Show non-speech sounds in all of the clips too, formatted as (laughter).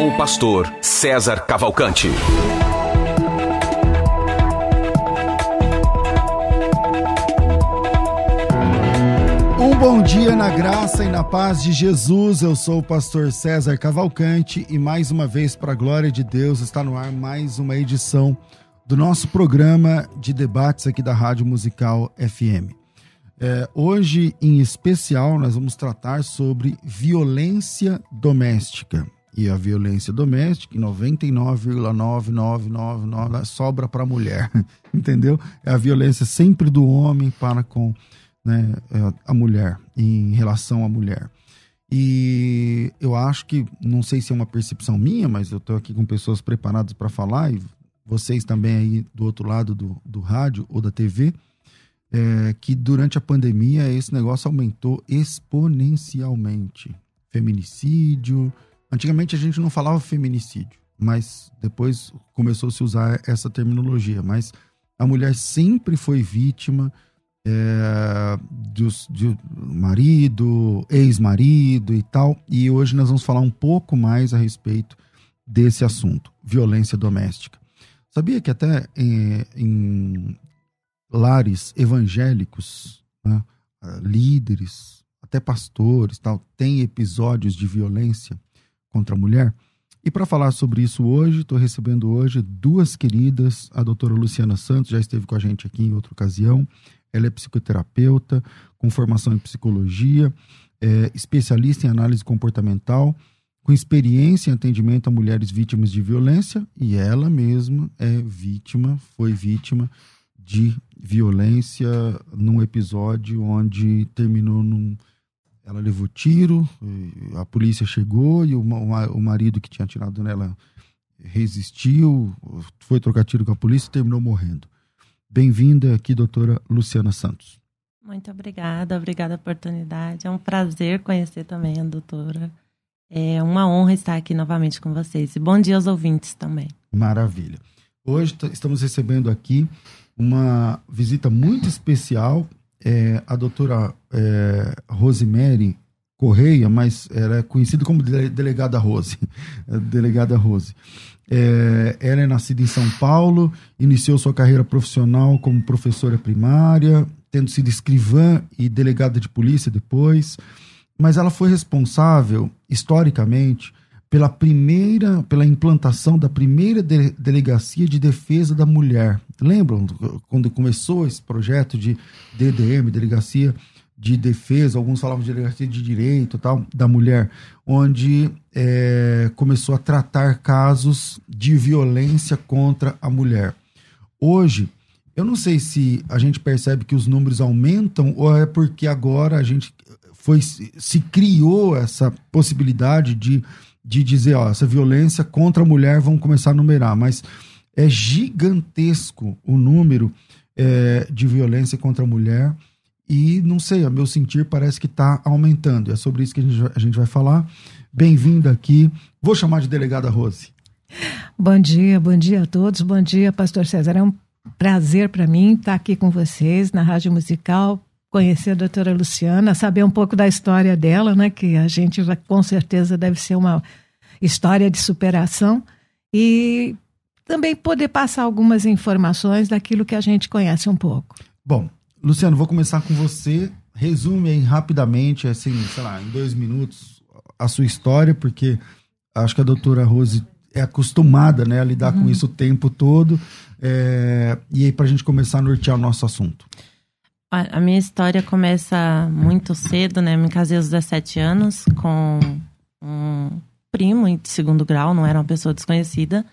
Com o pastor César Cavalcante. Um bom dia na graça e na paz de Jesus. Eu sou o pastor César Cavalcante e mais uma vez, para a glória de Deus, está no ar mais uma edição do nosso programa de debates aqui da Rádio Musical FM. É, hoje, em especial, nós vamos tratar sobre violência doméstica. E a violência doméstica, em 99,9999 sobra para a mulher, (laughs) entendeu? É a violência sempre do homem para com né, a mulher, em relação à mulher. E eu acho que, não sei se é uma percepção minha, mas eu estou aqui com pessoas preparadas para falar, e vocês também aí do outro lado do, do rádio ou da TV, é, que durante a pandemia esse negócio aumentou exponencialmente. Feminicídio. Antigamente a gente não falava feminicídio, mas depois começou a se usar essa terminologia. Mas a mulher sempre foi vítima é, de marido, ex-marido e tal. E hoje nós vamos falar um pouco mais a respeito desse assunto, violência doméstica. Sabia que até em, em lares evangélicos, né, líderes, até pastores, tal, tem episódios de violência contra a mulher? E para falar sobre isso hoje, estou recebendo hoje duas queridas, a doutora Luciana Santos, já esteve com a gente aqui em outra ocasião. Ela é psicoterapeuta, com formação em psicologia, é especialista em análise comportamental, com experiência em atendimento a mulheres vítimas de violência, e ela mesma é vítima, foi vítima de violência num episódio onde terminou num. Ela levou tiro, a polícia chegou e o, o marido que tinha atirado nela resistiu, foi trocar tiro com a polícia e terminou morrendo. Bem-vinda aqui, doutora Luciana Santos. Muito obrigada, obrigada pela oportunidade. É um prazer conhecer também a doutora. É uma honra estar aqui novamente com vocês. E bom dia aos ouvintes também. Maravilha. Hoje estamos recebendo aqui uma visita muito especial. É, a doutora é, Rosemary Correia, mas ela é conhecida como delegada Rose. (laughs) delegada Rose. É, ela é nascida em São Paulo, iniciou sua carreira profissional como professora primária, tendo sido escrivã e delegada de polícia depois. Mas ela foi responsável, historicamente, pela primeira, pela implantação da primeira de, delegacia de defesa da mulher. Lembram quando começou esse projeto de DDM, delegacia de defesa, alguns falavam de delegacia de direito tal, da mulher, onde é, começou a tratar casos de violência contra a mulher. Hoje, eu não sei se a gente percebe que os números aumentam ou é porque agora a gente foi se criou essa possibilidade de, de dizer, ó, essa violência contra a mulher vão começar a numerar, mas é gigantesco o número é, de violência contra a mulher e não sei, a meu sentir parece que está aumentando. É sobre isso que a gente, a gente vai falar. Bem-vinda aqui. Vou chamar de delegada Rose. Bom dia, bom dia a todos. Bom dia, Pastor César. É um prazer para mim estar aqui com vocês na Rádio Musical, conhecer a doutora Luciana, saber um pouco da história dela, né? Que a gente vai, com certeza deve ser uma história de superação. E também poder passar algumas informações daquilo que a gente conhece um pouco. Bom, Luciano, vou começar com você. Resume aí rapidamente, assim, sei lá, em dois minutos, a sua história, porque acho que a doutora Rose é acostumada né, a lidar uhum. com isso o tempo todo. É, e aí, para a gente começar a nortear o nosso assunto. A, a minha história começa muito cedo, né? Me casei aos 17 anos com um primo de segundo grau, não era uma pessoa desconhecida.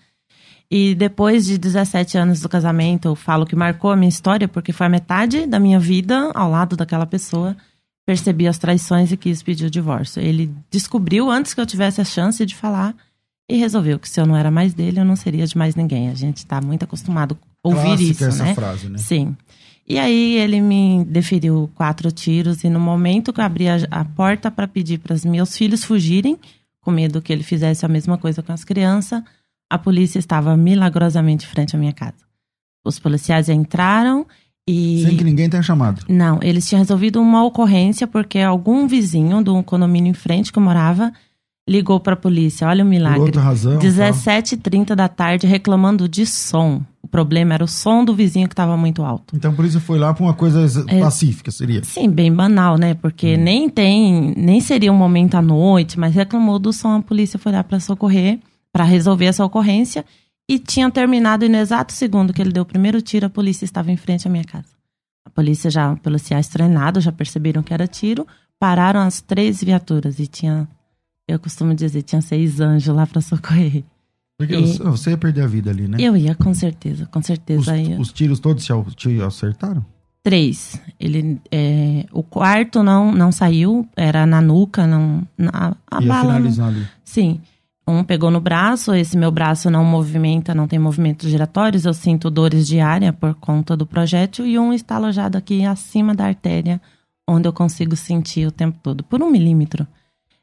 E depois de 17 anos do casamento, eu falo que marcou a minha história, porque foi a metade da minha vida ao lado daquela pessoa. Percebi as traições e quis pedir o divórcio. Ele descobriu antes que eu tivesse a chance de falar e resolveu que se eu não era mais dele, eu não seria de mais ninguém. A gente está muito acostumado a ouvir Clássica isso, essa né? frase, né? Sim. E aí ele me deferiu quatro tiros e no momento que eu abri a, a porta para pedir para os meus filhos fugirem, com medo que ele fizesse a mesma coisa com as crianças, a polícia estava milagrosamente frente à minha casa. Os policiais entraram e Sem que ninguém tenha chamado. não, eles tinham resolvido uma ocorrência porque algum vizinho do condomínio em frente que eu morava ligou para a polícia. Olha o Por milagre. outra razão. tá? 17h30 da tarde reclamando de som. O problema era o som do vizinho que estava muito alto. Então por isso foi lá pra uma coisa É. pacífica, seria. Sim, bem banal, né? Porque Hum. nem tem, nem seria um momento à noite, mas reclamou do som, a polícia foi lá para socorrer, para resolver essa ocorrência e tinha terminado e no exato segundo que ele deu o primeiro tiro, a polícia estava em frente à minha casa. A polícia já, policiais treinados, já perceberam que era tiro, pararam as três viaturas e tinha, eu costumo dizer, tinha seis anjos lá para socorrer. Porque E- você- ia perder a vida ali, né? Eu ia, com certeza, com Os, certeza ia. os tiros todos te, acertaram? Três. Ele, é, o quarto não, não saiu, era na nuca, não, na, a ia bala. não- ali. Sim. Um pegou no braço, esse meu braço não movimenta, não tem movimentos giratórios, eu sinto dores diárias por conta do projétil, e um está alojado aqui acima da artéria, onde eu consigo sentir o tempo todo, por um milímetro.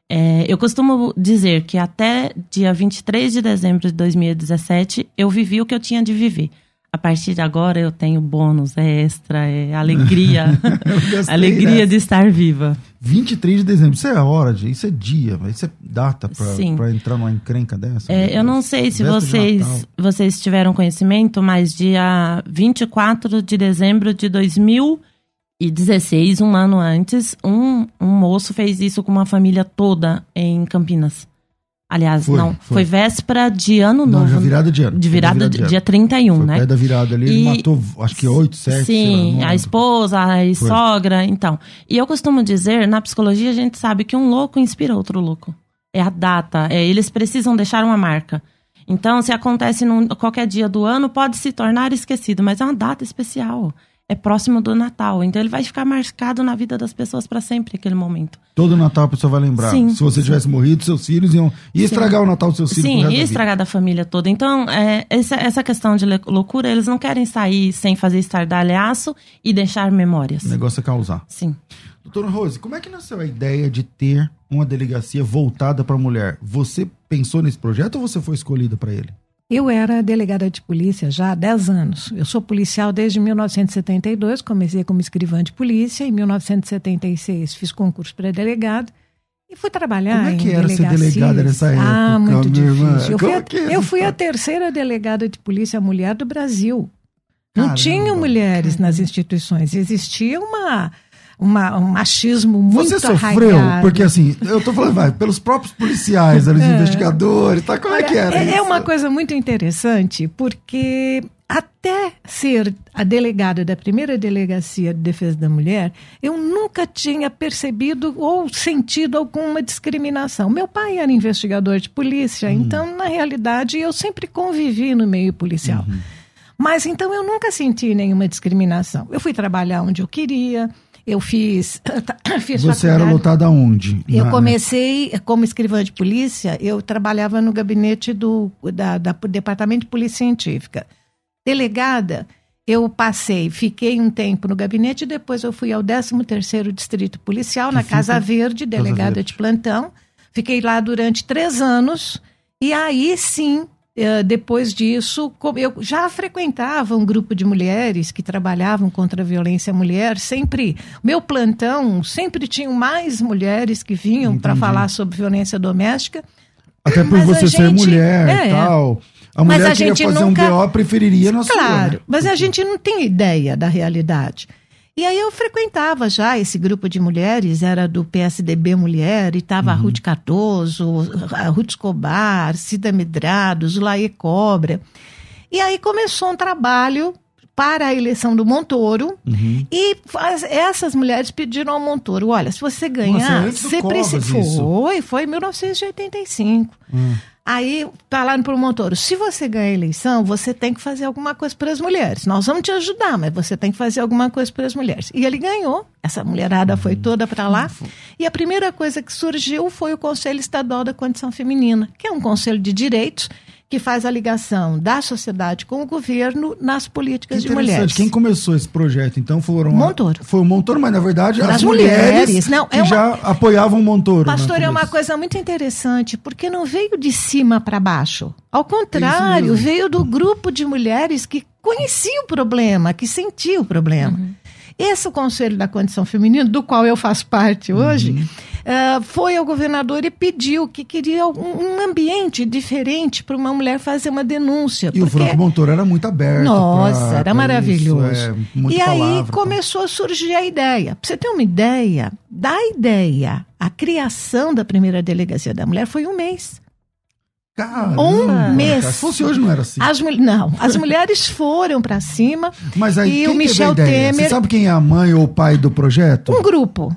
É, eu costumo dizer que até dia 23 de dezembro de 2017 eu vivi o que eu tinha de viver. A partir de agora eu tenho bônus, é extra, é alegria. (laughs) Gostei alegria dessa. de estar viva. 23 de dezembro, isso é hora, de, isso é dia, isso é data pra entrar numa encrenca dessa. É, meu eu não sei se vocês, vocês tiveram conhecimento, mas dia 24 de dezembro de 2016, um ano antes, um, um moço fez isso com uma família toda em Campinas. Aliás, Foi, não, foi. foi. véspera de ano Não, novo. já virada de ano. De Foi virada, de, dia 31, Foi né? perto da virada ali, ele E- matou, acho que 8, 7. Sim, a esposa, a sogra, então. E eu costumo dizer, na psicologia a gente sabe que um louco inspira outro louco. É a data, é, eles precisam deixar uma marca. Então, se acontece num, qualquer dia do ano, pode se tornar esquecido, mas é uma data especial. É próximo do Natal, então ele vai ficar marcado na vida das pessoas para sempre aquele momento. Todo Natal a pessoa vai lembrar. Sim, Se você sim. tivesse morrido, seus filhos iam. Ia estragar o Natal dos seus filhos. Sim, vida. estragar da família toda. Então, é, essa, essa questão de loucura, eles não querem sair sem fazer estardalhaço e deixar memórias. O negócio é causar. Sim. Doutora Rose, como é que nasceu a ideia de ter uma delegacia voltada para mulher? Você pensou nesse projeto ou você foi escolhida para ele? Eu era delegada de polícia já há 10 anos. Eu sou policial desde 1972, comecei como escrivã de polícia. Em 1976 fiz concurso para delegado e fui trabalhar Como é que em era ser delegada nessa Ah, época, muito minha irmã? difícil. Eu fui, a, é essa eu fui a terceira delegada de polícia mulher do Brasil. Não Caramba, tinha mulheres nas instituições. Existia uma, uma, um machismo muito Você sofreu? arraigado. Porque assim, eu tô falando, vai, pelos próprios policiais, os investigadores, tá? Como é que era? É, é isso? uma coisa muito interessante, porque até ser a delegada da primeira delegacia de defesa da mulher, eu nunca tinha percebido ou sentido alguma discriminação. Meu pai era investigador de polícia, então, na realidade, eu sempre convivi no meio policial. Mas então eu nunca senti nenhuma discriminação. Eu fui trabalhar onde eu queria, eu fiz. (coughs) fiz Você era faculdade. lotada onde? Eu Na- comecei como escrivã de polícia, eu trabalhava no gabinete do da, da- Departamento de Polícia Científica. Delegada, eu passei, fiquei um tempo no gabinete e depois eu fui ao 13º Distrito Policial, na fica- Casa Verde, eh, depois disso, eu já frequentava um grupo de mulheres que trabalhavam contra a violência à mulher. Sempre, meu plantão sempre tinham mais mulheres que vinham para falar sobre violência doméstica. Até por Mas a você ser gente- mulher é, e tal. A Mas mulher a queria gente fazer nunca- um BO, preferiria na sua. Claro, mas a gente não tem ideia da realidade. E aí eu frequentava já esse grupo de mulheres, era do PSDB Mulher, e estava a Ruth Cardoso, a Ruth Escobar, Cida Medrados, Laê Cobra. E aí começou um trabalho para a eleição do Montoro, Uhum. e as- essas mulheres pediram ao Montoro, olha, se você ganhar, do você precisa... Foi, foi em 1985. Hum. Aí falaram para o Montoro: se você ganhar a eleição, você tem que fazer alguma coisa para as mulheres. Nós vamos te ajudar, mas você tem que fazer alguma coisa para as mulheres. E ele ganhou. Essa mulherada foi toda para lá. E a primeira coisa que surgiu foi o Conselho Estadual da Condição Feminina, que é um conselho de direitos que faz a ligação da sociedade com o governo nas políticas de mulheres. Quem começou esse projeto, então, foram... Montoro. Foi o Montoro, mas na verdade Das as mulheres, mulheres, não, que é uma- já apoiavam o Montoro. Pastor, é uma coisa muito interessante, porque não veio de cima para baixo. Ao contrário, veio do grupo de mulheres que conhecia o problema, que sentia o problema. Esse Conselho da Condição Feminina, do qual eu faço parte hoje, Uhum. eh, foi ao governador e pediu que queria um, um ambiente diferente para uma mulher fazer uma denúncia. E o porque- Franco Montoro era muito aberto. nossa, pra- era pra maravilhoso. Isso, é, e aí palavra, começou a surgir a ideia. Pra você ter uma ideia, da ideia, a criação da primeira delegacia da mulher foi um mês. Caramba, Um mês. cara. Se fosse hoje não era assim. As, não, as mulheres foram para cima, Mas aí e quem o teve Michel? Temer- Você sabe quem é a mãe ou o pai do projeto? um grupo.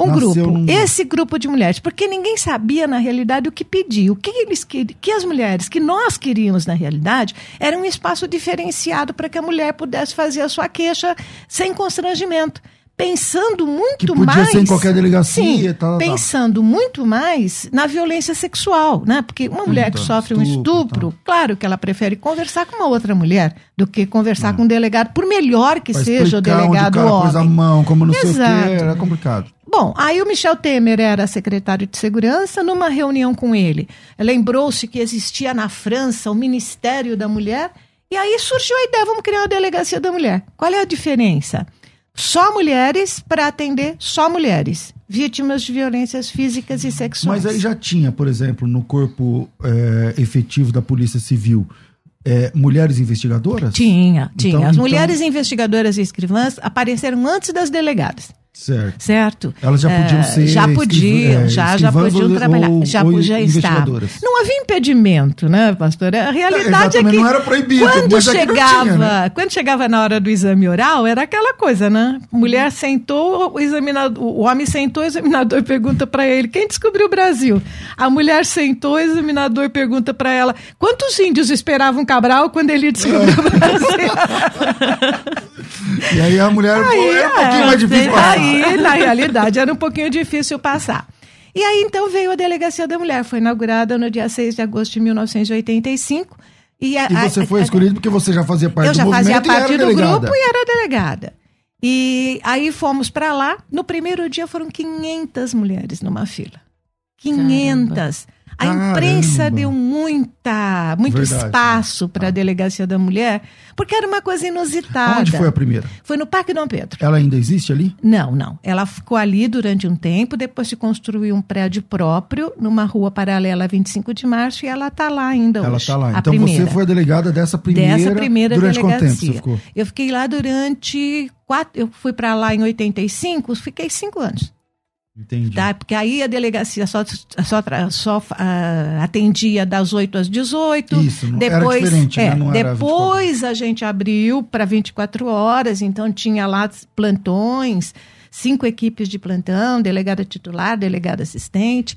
Um Nasceu grupo. num- Esse grupo de mulheres, porque ninguém sabia na realidade o que pedir. O que eles queriam, que as mulheres, que nós queríamos na realidade, era um espaço diferenciado para que a mulher pudesse fazer a sua queixa sem constrangimento. Pensando muito Que podia mais. ser em qualquer delegacia Sim, e tal, tal. pensando muito mais na violência sexual, né? Porque uma mulher que Então, sofre um estupro, estupro, claro que ela prefere conversar com uma outra mulher do que conversar com um delegado, por melhor que Pra seja o delegado onde o cara pôs a homem. mão, como não sei o Exato. que, era complicado. Bom, aí o Michel Temer era secretário de segurança, numa reunião com ele. Lembrou-se que existia na França o Ministério da Mulher, e aí surgiu a ideia: vamos criar uma delegacia da mulher. Qual é a diferença? Só mulheres para atender só mulheres, vítimas de violências físicas e sexuais. Mas aí já tinha, por exemplo, no corpo é, efetivo da Polícia Civil, é, mulheres investigadoras? Tinha, tinha. Então- As então- mulheres investigadoras e escrivãs apareceram antes das delegadas. Certo. Certo? Elas já podiam É, ser Já podiam, é, já, já podiam trabalhar, ou- já ou podiam estar. investigadoras. Não havia impedimento, né, pastor? A realidade é, exatamente, que não era proibido, quando é chegava, tinha, né? quando chegava na hora do exame oral, era aquela coisa, né? Mulher sentou, o examinador, o homem sentou, o examinador (laughs) pergunta para ele: "Quem descobriu o Brasil?". A mulher sentou, o examinador pergunta para ela: "Quantos índios esperavam Cabral quando ele descobriu o (laughs) Brasil?". (laughs) E aí a mulher pô, era um pouquinho é, mais difícil passar. Aí, na realidade, era um pouquinho difícil passar. E aí, então, veio a Delegacia da Mulher. Foi inaugurada no dia 6 de agosto de 1985. E, a- E você a- foi a- escolhido porque você já fazia parte Eu do já fazia movimento e parte do delegada. grupo e era delegada. E aí fomos para lá. No primeiro dia foram 500 mulheres numa fila. 500. A Caramba. imprensa deu muita, muito Verdade. espaço para a Delegacia da Mulher, porque era uma coisa inusitada. Onde foi a primeira? Foi no Parque Dom Pedro. Ela ainda existe ali? Não, não. Ela ficou ali durante um tempo, depois se construiu um prédio próprio, numa rua paralela a 25 de março, e ela está lá ainda Ela hoje. está lá. Então primeira. você foi a delegada dessa primeira. Dessa primeira durante delegacia. quanto tempo você ficou? Eu fiquei lá durante quatro. Eu fui para lá em 85, fiquei cinco anos. Entendi. Tá? Porque aí a delegacia só, só, só ah, atendia das 8 às 18. Isso, não- era depois, diferente, né? é, Não era depois a gente abriu para 24 horas, então tinha lá plantões, cinco equipes de plantão, delegada titular, delegada assistente.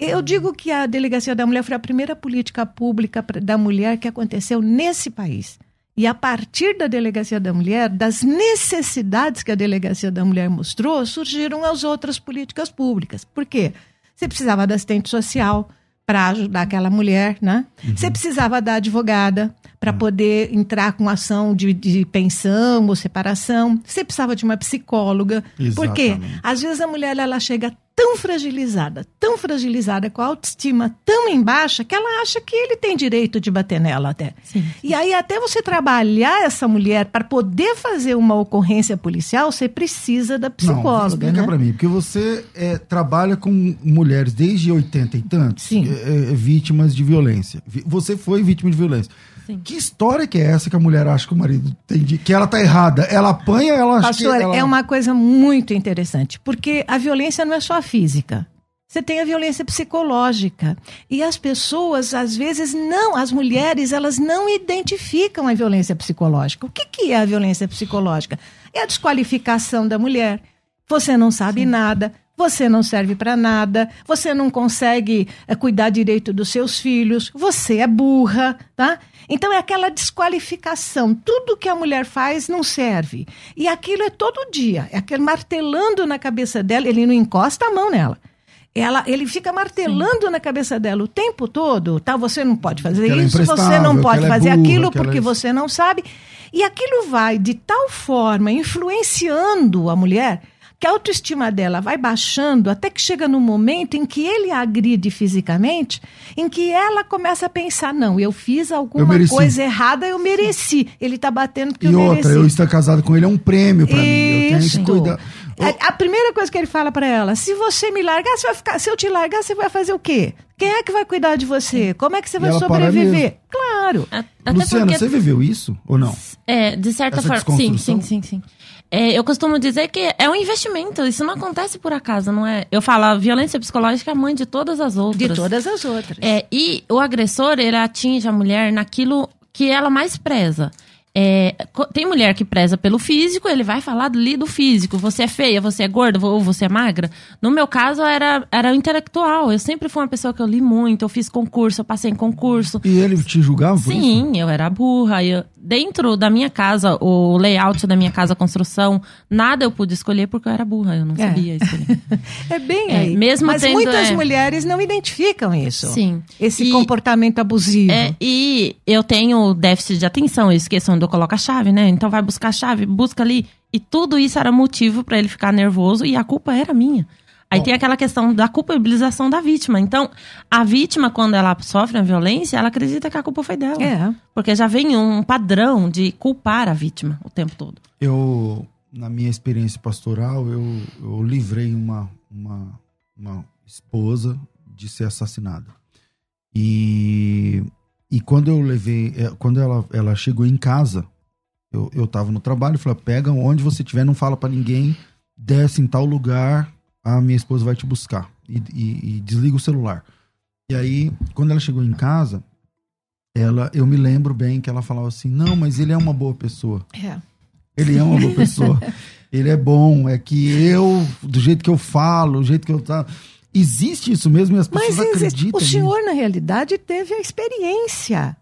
Eu digo que a Delegacia da Mulher foi a primeira política pública da mulher que aconteceu nesse país. E a partir da Delegacia da Mulher, das necessidades que a Delegacia da Mulher mostrou, surgiram as outras políticas públicas. Por quê? Você precisava da assistente social para ajudar aquela mulher, né? Você precisava da advogada para poder entrar com ação de, de pensão ou separação. Você precisava de uma psicóloga. Por quê? Exatamente. Às vezes a mulher ela chega tão fragilizada, tão fragilizada, com a autoestima tão em baixa, que ela acha que ele tem direito de bater nela até. Sim. E aí, até você trabalhar essa mulher para poder fazer uma ocorrência policial, você precisa da Não, psicóloga. explica né? pra mim, porque você é, trabalha com mulheres desde 80 e tantos, Sim. é, é, vítimas de violência. Vi- Você foi vítima de violência. Sim. Que história que é essa que a mulher acha que o marido tem de, que ela tá errada? Ela apanha, ela acha Pastor, que ela... é uma coisa muito interessante, porque a violência não é só física. Você tem a violência psicológica. E as pessoas, às vezes, não, as mulheres, elas não identificam a violência psicológica. O que, que é a violência psicológica? É a desqualificação da mulher. Você não sabe nada, você não serve para nada, você não consegue é, cuidar direito dos seus filhos, você é burra, tá? Então é aquela desqualificação. Tudo que a mulher faz não serve. E aquilo é todo dia, é aquele martelando na cabeça dela, ele não encosta a mão nela. Ela, ele fica martelando Sim. na cabeça dela o tempo todo, tá? Você não pode fazer é isso, você não pode é fazer é burra, aquilo porque é... você não sabe. E aquilo vai de tal forma influenciando a mulher que a autoestima dela vai baixando até que chega no momento em que ele a agride fisicamente, em que ela começa a pensar: não, eu fiz alguma eu coisa errada, eu mereci. Ele está batendo porque e eu outra, mereci. eu estar casado com ele é um prêmio para mim. Eu tenho que cuidar. A, a primeira coisa que ele fala para ela: se você me largar, você vai ficar. Se eu te largar, você vai fazer o quê? Quem é que vai cuidar de você? Como é que você vai sobreviver? Claro. Até Luciana, porque... você viveu isso ou não? É, de certa Essa forma. Sim, sim, sim, sim. É, eu costumo dizer que é um investimento, isso não acontece por acaso, não é? Eu falo, a violência psicológica é mãe de todas as outras. De todas as outras. É, e o agressor, ele atinge a mulher naquilo que ela mais preza. É, tem mulher que preza pelo físico, ele vai falar ali do físico. Você é feia, você é gorda ou você é magra. No meu caso, era, era intelectual. Eu sempre fui uma pessoa que eu li muito, eu fiz concurso, eu passei em concurso. E ele te julgava por Sim, isso? eu era burra. Eu, dentro da minha casa, o layout da minha casa, a construção, nada eu pude escolher porque eu era burra, eu não é. sabia escolher. (laughs) é bem é, aí. Mesmo Mas tendo, muitas é... mulheres não identificam isso. Sim. Esse e, comportamento abusivo. É, e eu tenho déficit de atenção, eu esqueço onde eu coloco a chave, né? Então vai buscar a chave, busca ali. E tudo isso era motivo para ele ficar nervoso e a culpa era minha. Aí Bom. tem aquela questão da culpabilização da vítima. Então, a vítima, quando ela sofre a violência, ela acredita que a culpa foi dela. É. Porque já vem um padrão de culpar a vítima o tempo todo. Eu, na minha experiência pastoral, eu, eu livrei uma, uma, uma esposa de ser assassinada. E, e quando eu levei, é, quando ela, ela chegou em casa, eu, eu tava no trabalho, falei, pega onde você estiver, não fala para ninguém, desce em tal lugar, a minha esposa vai te buscar. E, e, e, desliga o celular. E aí, quando ela chegou em casa, ela, eu me lembro bem que ela falava assim: não, mas ele é uma boa pessoa. É. Ele é uma boa pessoa. (laughs) ele é bom. É que eu, do jeito que eu falo, do jeito que eu tá. Existe isso mesmo e as pessoas mas acreditam. O senhor, na realidade, teve a experiência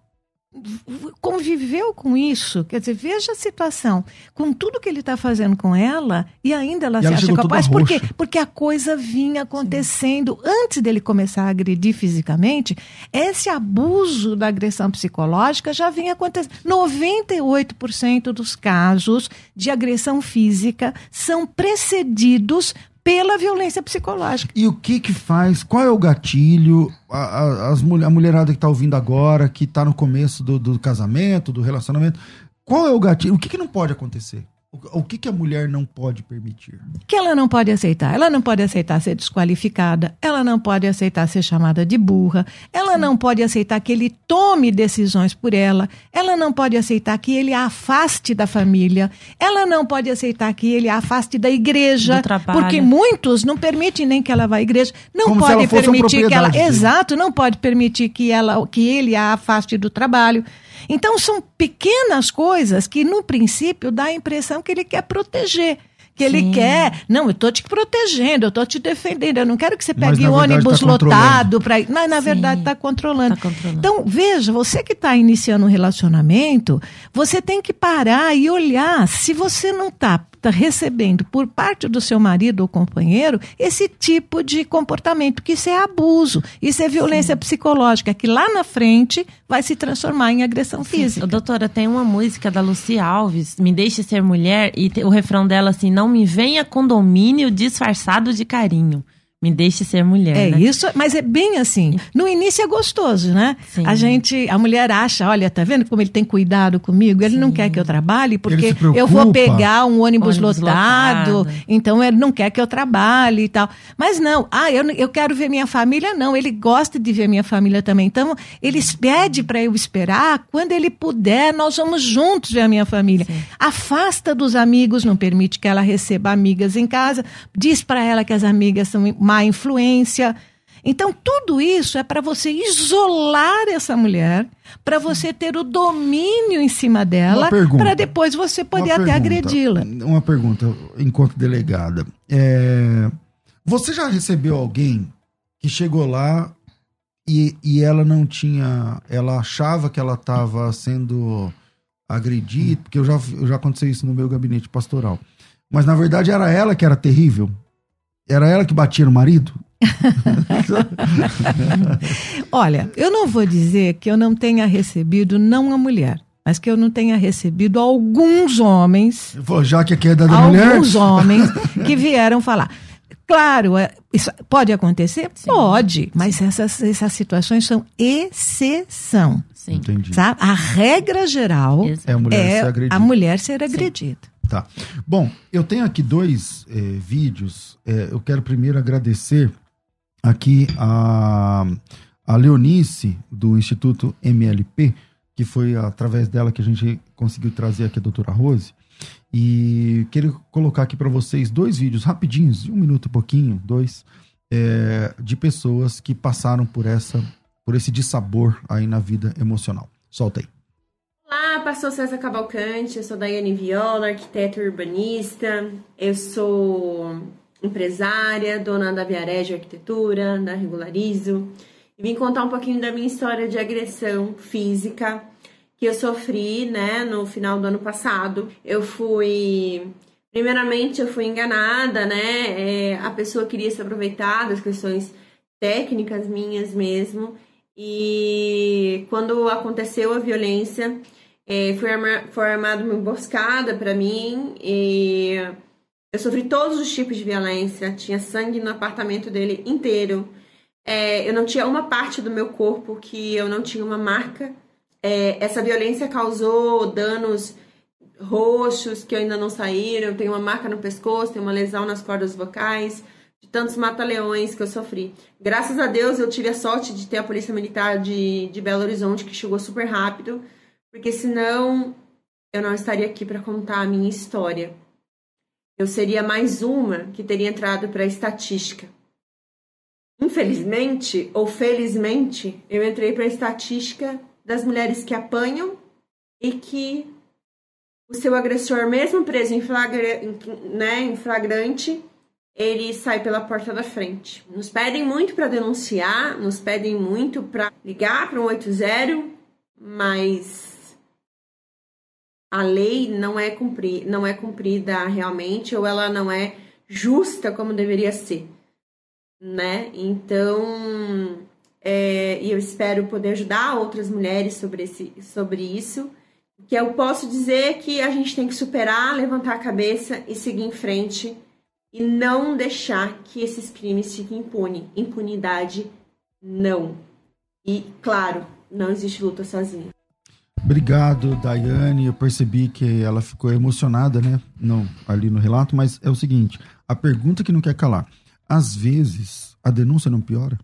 conviveu com isso, quer dizer, veja a situação, com tudo que ele está fazendo com ela e ainda ela e se ela acha capaz, por quê? Porque a coisa vinha acontecendo Sim. antes dele começar a agredir fisicamente, esse abuso da agressão psicológica já vinha acontecendo. 98% dos casos de agressão física são precedidos pela violência psicológica. E o que que faz? Qual é o gatilho? A, a, as, a mulherada que está ouvindo agora, que está no começo do, do, casamento, do relacionamento, qual é o gatilho? O que, que não pode acontecer? O que, que a mulher não pode permitir? Que ela não pode aceitar. Ela não pode aceitar ser desqualificada, ela não pode aceitar ser chamada de burra, ela não pode aceitar que ele tome decisões por ela, ela não pode aceitar que ele a afaste da família, ela não pode aceitar que ele a afaste da igreja, porque muitos não permitem nem que ela vá à igreja, não Como pode permitir que ela, dele. exato, não pode permitir que ela que ele a afaste do trabalho. Então, são pequenas coisas que, no princípio, dá a impressão que ele quer proteger. Que Sim. ele quer, não, eu estou te protegendo, eu estou te defendendo, eu não quero que você pegue o ônibus tá lotado para ir. Mas, na Sim. verdade, está controlando. Tá controlando. Então, veja, você que está iniciando um relacionamento, você tem que parar e olhar se você não está está recebendo por parte do seu marido ou companheiro esse tipo de comportamento, que isso é abuso, isso é violência Sim. psicológica, que lá na frente vai se transformar em agressão física. Doutora, tem uma música da Lucy Alves, Me Deixe Ser Mulher, e o refrão dela assim, não me venha condomínio disfarçado de carinho. Me deixe ser mulher. É né? isso, mas é bem assim. No início é gostoso, né? Sim. A gente, a mulher acha, olha, tá vendo como ele tem cuidado comigo? Ele Sim. não quer que eu trabalhe porque eu vou pegar um ônibus, ônibus lotado, lotado, então ele não quer que eu trabalhe e tal. Mas não, ah, eu, eu quero ver minha família, não. Ele gosta de ver minha família também. Então, ele pede para eu esperar, quando ele puder, nós vamos juntos ver a minha família. Sim. Afasta dos amigos, não permite que ela receba amigas em casa, diz para ela que as amigas são má influência. Então, tudo isso é para você isolar essa mulher, para você ter o domínio em cima dela, para depois você poder até agredi-la. Uma pergunta, enquanto delegada. É, Você já recebeu alguém que chegou lá e, e ela não tinha. Ela achava que ela estava sendo agredida, porque eu já, eu já aconteceu isso no meu gabinete pastoral. Mas na verdade era ela que era terrível. Era ela que batia no marido. (laughs) Olha, eu não vou dizer que eu não tenha recebido não a mulher, mas que eu não tenha recebido alguns homens. Já que aqui é da mulher. Alguns (laughs) homens que vieram falar. Claro, é, isso pode acontecer? Sim. Pode, mas essas, essas situações são exceção. Sim. Entendi. Sabe? A regra geral É a mulher é ser agredida. a mulher ser agredida. Tá. Bom, eu tenho aqui dois eh, vídeos. Eh, eu quero primeiro agradecer aqui a, a Leonice, do Instituto MLP, que foi através dela que a gente conseguiu trazer aqui a doutora Rose. E quero colocar aqui para vocês dois vídeos rapidinhos, de um minuto e pouquinho, dois, eh, de pessoas que passaram por essa, por esse dissabor aí na vida emocional. Solta aí. Olá, pastor César Cavalcante, eu sou Daiane Viola, arquiteta urbanista, eu sou empresária, dona da Viarejo Arquitetura, da Regularizo, e vim contar um pouquinho da minha história de agressão física que eu sofri, né, no final do ano passado. Eu fui Primeiramente, eu fui enganada, né? É, a pessoa queria se aproveitar das questões técnicas minhas mesmo. E quando aconteceu a violência, é, foi, arma, foi armada uma emboscada para mim e eu sofri todos os tipos de violência. Tinha sangue no apartamento dele inteiro. É, eu não tinha uma parte do meu corpo que eu não tinha uma marca. É, essa violência causou danos roxos que ainda não saíram. Tenho uma marca no pescoço, tenho uma lesão nas cordas vocais, de tantos mata-leões que eu sofri. Graças a Deus eu tive a sorte de ter a Polícia Militar de, de Belo Horizonte que chegou super rápido, porque senão eu não estaria aqui para contar a minha história. Eu seria mais uma que teria entrado para a estatística. Infelizmente ou felizmente, eu entrei para a estatística das mulheres que apanham e que o seu agressor, mesmo preso em, flagra, né, em flagrante, ele sai pela porta da frente. Nos pedem muito para denunciar, nos pedem muito para ligar para um 80, mas a lei não é, não é cumprida realmente ou ela não é justa como deveria ser, né? Então, é, eu espero poder ajudar outras mulheres sobre, esse, sobre isso. Que eu posso dizer que a gente tem que superar, levantar a cabeça e seguir em frente e não deixar que esses crimes fiquem impunes. Impunidade, não. E, claro, não existe luta sozinha. Obrigado, Daiane. Eu percebi que ela ficou emocionada, né? Não, ali no relato, mas é o seguinte: a pergunta que não quer calar. Às vezes, a denúncia não piora?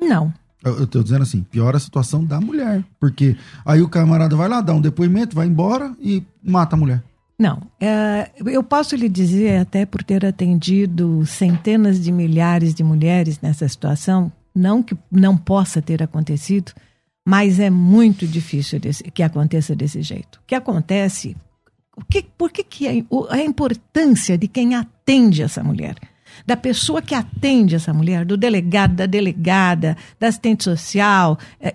Não. Eu, tô dizendo assim, piora a situação da mulher. Porque aí o camarada vai lá, dá um depoimento, vai embora e mata a mulher. Não, é, eu posso lhe dizer, até por ter atendido centenas de milhares de mulheres nessa situação, não que não possa ter acontecido, mas é muito difícil desse, que aconteça desse jeito. O que acontece, o que, por que, que é a importância de quem atende essa mulher? Da pessoa que atende essa mulher, do delegado, da delegada, da assistente social. É,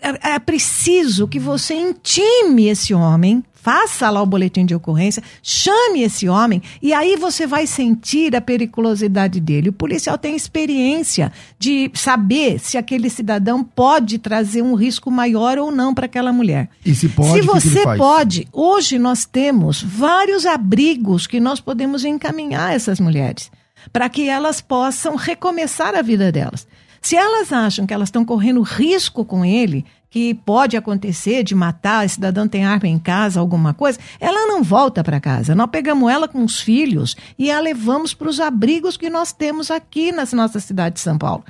é, é preciso que você intime esse homem faça lá o boletim de ocorrência, chame esse homem e aí você vai sentir a periculosidade dele. O policial tem experiência de saber se aquele cidadão pode trazer um risco maior ou não para aquela mulher. E se pode, se você pode, hoje nós temos vários abrigos que nós podemos encaminhar essas mulheres para que elas possam recomeçar a vida delas. Se elas acham que elas estão correndo risco com ele, que pode acontecer de matar, esse cidadão tem arma em casa, alguma coisa, ela não volta para casa. Nós pegamos ela com os filhos e a levamos para os abrigos que nós temos aqui na nossa cidade de São Paulo.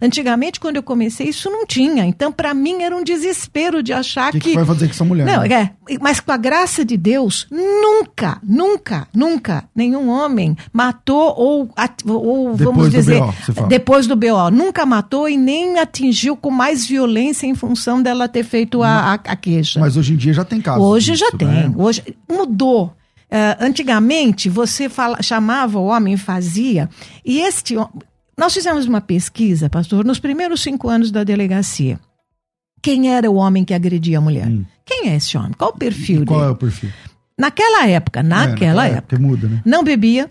Antigamente, quando eu comecei, isso não tinha. Então, para mim, era um desespero de achar que, que. que vai fazer com essa mulher? Não, né? é, mas com a graça de Deus, nunca, nunca, nunca nenhum homem matou ou, ou Depois vamos do dizer, BO, você fala. depois do BO, nunca matou e nem atingiu com mais violência em função dela ter feito a, a, a queixa. Mas hoje em dia já tem casos. Hoje já disso, tem, né? hoje mudou. Uh, antigamente, você fala, chamava o homem, fazia, e este. Nós fizemos uma pesquisa, pastor, nos primeiros cinco anos da delegacia. Quem era o homem que agredia a mulher? Hum. Quem é esse homem? Qual o perfil e qual dele? é o perfil? Naquela época, naquela, é, naquela época, época muda, né? não bebia,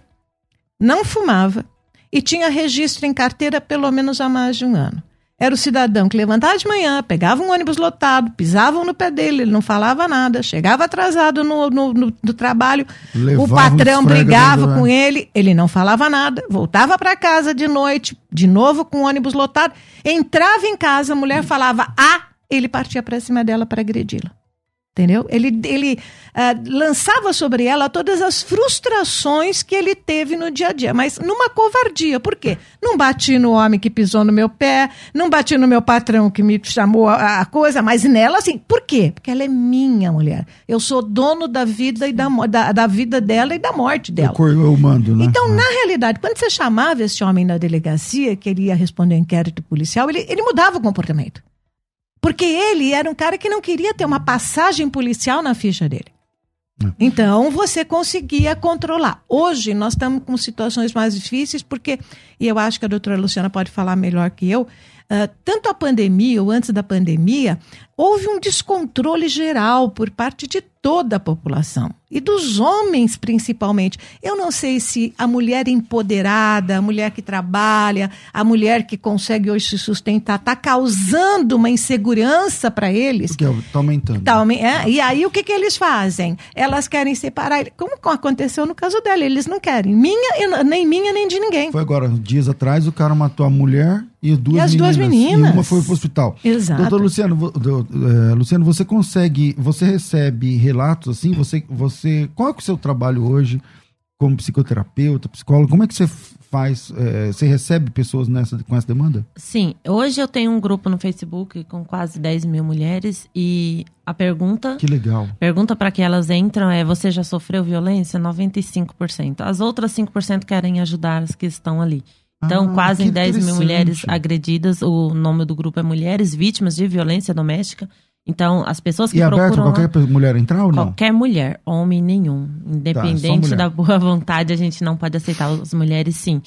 não fumava e tinha registro em carteira pelo menos há mais de um ano. Era o cidadão que levantava de manhã, pegava um ônibus lotado, pisavam no pé dele, ele não falava nada, chegava atrasado no, no, no, no trabalho, Levava o patrão brigava com ele, ele não falava nada, voltava para casa de noite, de novo com o ônibus lotado, entrava em casa, a mulher falava ah, ele partia para cima dela para agredi-la. Entendeu? Ele, ele uh, lançava sobre ela todas as frustrações que ele teve no dia a dia, mas numa covardia. Por quê? Não bati no homem que pisou no meu pé, não bati no meu patrão que me chamou a, a coisa, mas nela, assim. Por quê? Porque ela é minha mulher. Eu sou dono da vida e da, da, da vida dela e da morte dela. Eu, eu mando, né? Então, na realidade, quando você chamava esse homem na delegacia, que ele ia responder ao inquérito policial, ele, ele mudava o comportamento. Porque ele era um cara que não queria ter uma passagem policial na ficha dele. Então, você conseguia controlar. Hoje, nós estamos com situações mais difíceis, porque, e eu acho que a doutora Luciana pode falar melhor que eu, uh, tanto a pandemia ou antes da pandemia, houve um descontrole geral por parte de toda a população e dos homens principalmente. Eu não sei se a mulher empoderada, a mulher que trabalha, a mulher que consegue hoje se sustentar, está causando uma insegurança para eles. Porque está aumentando. Tá, é, e aí o que, que eles fazem? Elas querem separar, como aconteceu no caso dela, eles não querem. Minha, nem minha, nem de ninguém. Foi agora, dias atrás, o cara matou a mulher e duas e as meninas. duas meninas. E uma foi para o hospital. Exato. Doutor Luciano, uh, Luciano, você consegue, você recebe relatos assim, você, você, qual é o seu trabalho hoje como psicoterapeuta, psicólogo? Como é que você faz, é, você recebe pessoas nessa, com essa demanda? Sim, hoje eu tenho um grupo no Facebook com quase 10 mil mulheres e a pergunta... Que legal. Pergunta para que elas entram é, você já sofreu violência? 95%. As outras 5% querem ajudar as que estão ali. Então, ah, quase 10 mil mulheres agredidas. O nome do grupo é Mulheres Vítimas de Violência Doméstica. Então, as pessoas que e procuram... aberto qualquer lá, mulher entrar ou não? Qualquer mulher, homem nenhum. Independente tá, da boa (laughs) vontade, a gente não pode aceitar. As mulheres, sim.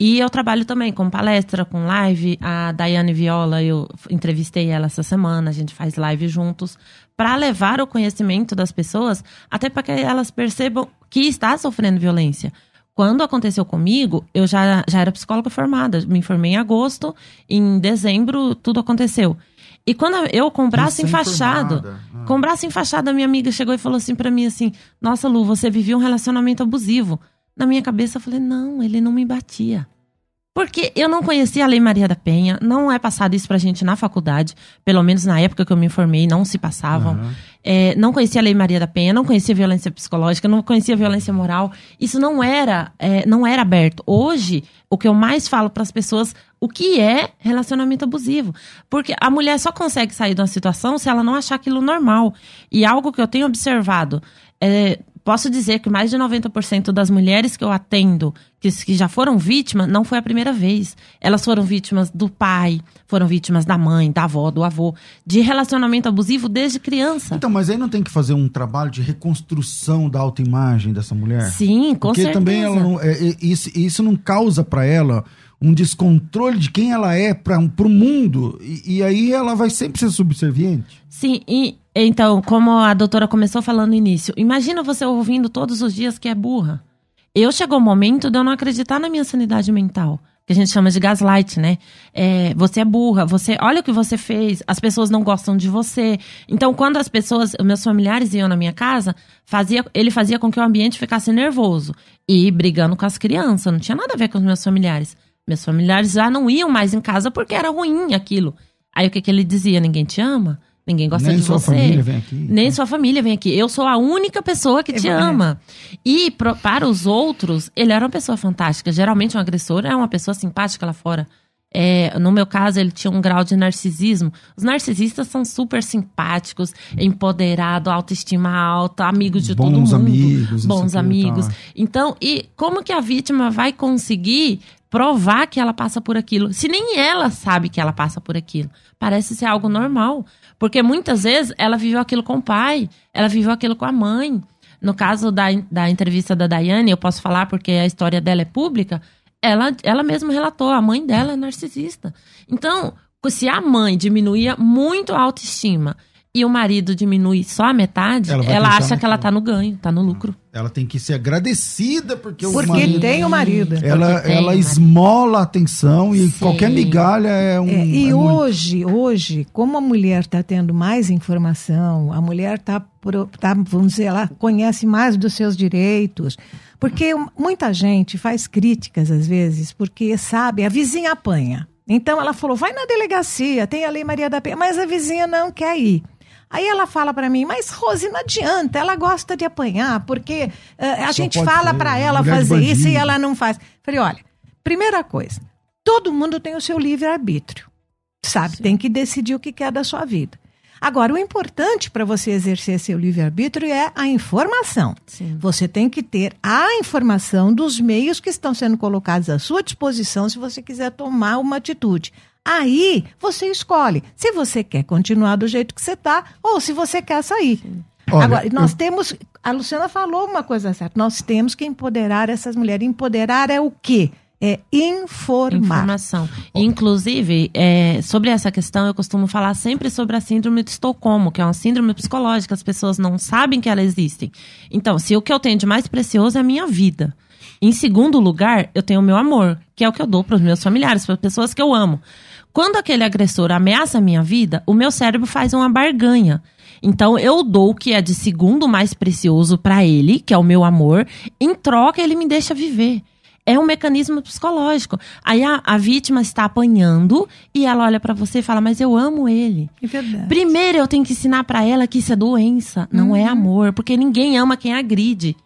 E eu trabalho também com palestra, com live. A Daiane Viola, eu entrevistei ela essa semana. A gente faz live juntos para levar o conhecimento das pessoas, até para que elas percebam que está sofrendo violência. Quando aconteceu comigo, eu já, já era psicóloga formada. Me formei em agosto. Em dezembro, tudo aconteceu. E quando eu com o braço enfaixado, ah. com o braço enfaixado, a minha amiga chegou e falou assim para mim assim: "Nossa, Lu, você vivia um relacionamento abusivo". Na minha cabeça eu falei: "Não, ele não me batia". Porque eu não conhecia a Lei Maria da Penha, não é passado isso pra gente na faculdade, pelo menos na época que eu me informei, não se passavam. Uhum. É, não conhecia a Lei Maria da Penha, não conhecia violência psicológica, não conhecia violência moral. Isso não era, é, não era aberto. Hoje, o que eu mais falo para as pessoas, o que é relacionamento abusivo? Porque a mulher só consegue sair de uma situação se ela não achar aquilo normal. E algo que eu tenho observado, é, posso dizer que mais de 90% das mulheres que eu atendo, que, que, já foram vítimas, não foi a primeira vez. Elas foram vítimas do pai, foram vítimas da mãe, da avó, do avô, de relacionamento abusivo desde criança. Então, mas aí não tem que fazer um trabalho de reconstrução da autoimagem dessa mulher? Sim, com Porque certeza. Porque também ela não, é, é, isso, isso não causa para ela um descontrole de quem ela é para o mundo, e, e, aí ela vai sempre ser subserviente. Sim, e então, como a doutora começou falando no início, imagina você ouvindo todos os dias que é burra. Eu chegou o momento de eu não acreditar na minha sanidade mental que a gente chama de gaslight, né? É, você é burra, você olha o que você fez, as pessoas não gostam de você. Então, quando as pessoas, meus familiares iam na minha casa, fazia, ele fazia com que o ambiente ficasse nervoso e brigando com as crianças. Não tinha nada a ver com os meus familiares. Meus familiares já não iam mais em casa porque era ruim aquilo. Aí o que, que ele dizia? Ninguém te ama? Ninguém gosta Nem de sua você. Família vem aqui, Nem né? sua família vem aqui. Eu sou a única pessoa que te ama. E pro, para os outros, ele era uma pessoa fantástica. Geralmente um agressor é uma pessoa simpática lá fora. É, no meu caso, ele tinha um grau de narcisismo. Os narcisistas são super simpáticos, empoderados, autoestima alta, amigos de bons todo mundo. Amigos, bons amigos. Então, e como que a vítima vai conseguir provar que ela passa por aquilo, se nem ela sabe que ela passa por aquilo. Parece ser algo normal, porque muitas vezes ela viveu aquilo com o pai, ela viveu aquilo com a mãe. No caso da, da entrevista da Daiane, eu posso falar porque a história dela é pública, ela, ela mesma relatou, a mãe dela é narcisista. Então, se a mãe diminuía muito a autoestima e o marido diminui só a metade, Ela ela, acha que ela tá no ganho, tá no lucro. Ela tem que ser agradecida porque, o Porque marido... tem o marido. Ela, Porque tem ela o marido. esmola a atenção e Sim. qualquer migalha é um. É, e é muito. hoje, hoje, como a mulher está tendo mais informação, a mulher está, tá, vamos dizer, ela conhece mais dos seus direitos, porque muita gente faz críticas às vezes, porque sabe, a vizinha apanha. Então ela falou, vai na delegacia, tem a Lei Maria da Penha, mas a vizinha não quer ir. Aí ela fala para mim, mas Rose, não adianta, ela gosta de apanhar, porque eh, a Só gente fala para ela fazer isso e ela não faz. Falei, olha, primeira coisa, todo mundo tem o seu livre-arbítrio, sabe? Tem que decidir o que quer da sua vida. Agora, o importante para você exercer seu livre-arbítrio é a informação. Sim. Você tem que ter a informação dos meios que estão sendo colocados à sua disposição se você quiser tomar uma atitude. Aí você escolhe se você quer continuar do jeito que você está ou se você quer sair. Olha, Agora, nós eu- temos. A Luciana falou uma coisa certa. Nós temos que empoderar essas mulheres. Empoderar é o quê? É informar. Informação. Inclusive, é, sobre essa questão, eu costumo falar sempre sobre a síndrome de Estocolmo, que é uma síndrome psicológica, as pessoas não sabem que ela existe. Então, se o que eu tenho de mais precioso é a minha vida. Em segundo lugar, eu tenho o meu amor, que é o que eu dou para os meus familiares, para as pessoas que eu amo. Quando aquele agressor ameaça a minha vida, o meu cérebro faz uma barganha. Então, eu dou o que é de segundo mais precioso para ele, que é o meu amor, em troca ele me deixa viver. É um mecanismo psicológico. Aí a, a vítima está apanhando e ela olha pra você e fala: Mas eu amo ele. É verdade. Primeiro eu tenho que ensinar pra ela que isso é doença, não é amor, porque ninguém ama quem agride.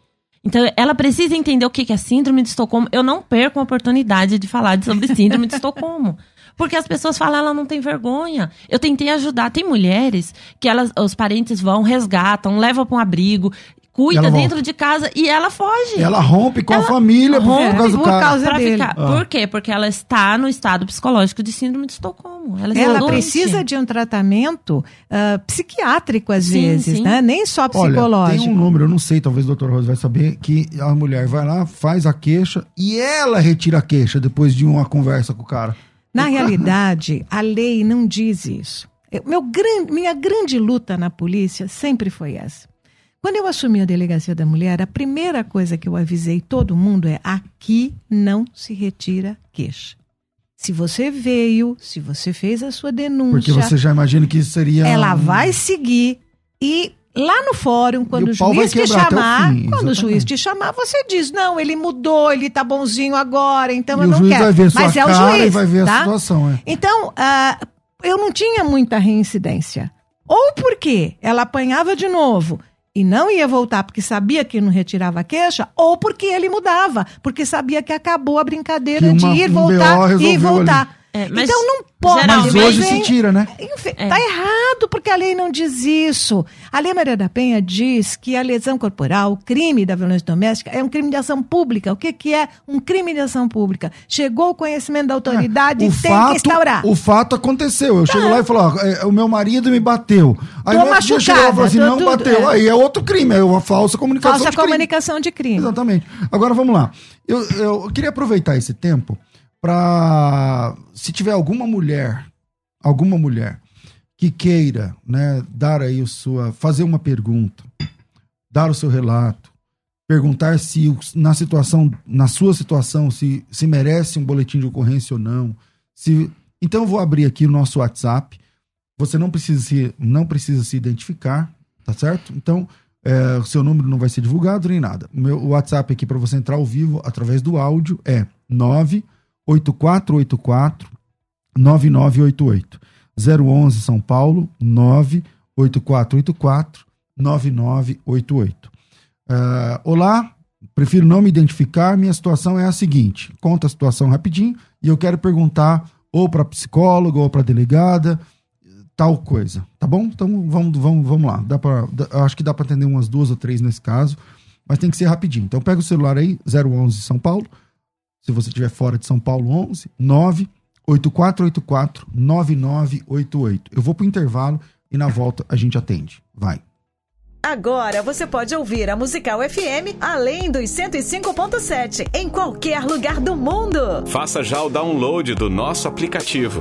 Então ela precisa entender o que é síndrome de Estocolmo. Eu não perco a oportunidade de falar sobre síndrome de (laughs) Estocolmo. Porque as pessoas falam, ela não tem vergonha. Eu tentei ajudar. Tem mulheres que elas, os parentes vão, resgatam, levam para um abrigo, cuida ela volta. dentro de casa e ela foge. Ela rompe com a Ela família por, rompe por causa do por cara. causa- Pra dele. ficar. Ah. Por quê? Porque ela está no estado psicológico de síndrome de Estocolmo. Ela, está Ela precisa de um tratamento ah, psiquiátrico, às Sim, vezes, sim. né? Nem só Olha, psicológico. tem um número, eu não sei, talvez o doutor Rosa vai saber, que a mulher vai lá, faz a queixa e ela retira a queixa depois de uma conversa com o cara. Na realidade, a lei não diz isso. Eu- meu gran- minha grande luta na polícia sempre foi essa. Quando eu assumi a delegacia da mulher, a primeira coisa que eu avisei todo mundo é: aqui não se retira queixa. Se você veio, se você fez a sua denúncia, Porque você já imagina que isso seria. ela um- vai seguir e lá no fórum, quando o o juiz te chamar, fim, quando o juiz te chamar, você diz: não, ele mudou, ele tá bonzinho agora, então E eu não juiz quero. vai ver Mas é o juiz, vai ver tá? a situação. É. Então, ah, eu não tinha muita reincidência. Ou porque ela apanhava de novo e não ia voltar porque sabia que não retirava a queixa, ou porque ele mudava, porque sabia que acabou a brincadeira Que uma- de ir, um voltar e voltar. É, mas então não pode. Mas hoje vem- se tira, né? Enfim, É. Tá errado, porque a lei não diz isso. A Lei Maria da Penha diz que a lesão corporal, o crime da violência doméstica, é um crime de ação pública. O que, que é um crime de ação pública? Chegou o conhecimento da autoridade, É, tem fato, que instaurar. O fato aconteceu. Eu chego lá e falo, ó, é, o meu marido me bateu. Aí Tô machucada, chegou lá e falou assim, tô não tudo, bateu. é. Aí é outro crime, é uma falsa comunicação Falsa de crime. comunicação de crime. Exatamente. Agora vamos lá. Eu, eu queria aproveitar esse tempo para se tiver alguma mulher, alguma mulher que queira, né, dar aí o sua, fazer uma pergunta, dar o seu relato, perguntar se na situação, na sua situação, se se merece um boletim de ocorrência ou não. Se então eu vou abrir aqui o nosso WhatsApp. Você não precisa se não precisa se identificar, tá certo? Então é, o seu número não vai ser divulgado nem nada. O meu WhatsApp aqui para você entrar ao vivo através do áudio é 98484 9988. 011 São Paulo 98484 9988. Ah, olá, prefiro não me identificar. Minha situação é a seguinte: conta a situação rapidinho e eu quero perguntar ou para psicóloga ou para delegada tal coisa, tá bom? Então vamos, vamos, vamos lá. Dá acho que dá para atender umas duas ou três nesse caso, mas tem que ser rapidinho. Então pega o celular aí, 011 São Paulo. Se você estiver fora de São Paulo, 11 98484 9988. Eu vou pro intervalo e na volta a gente atende. Vai. Agora você pode ouvir a Musical FM além dos 105.7 em qualquer lugar do mundo. Faça já o download do nosso aplicativo.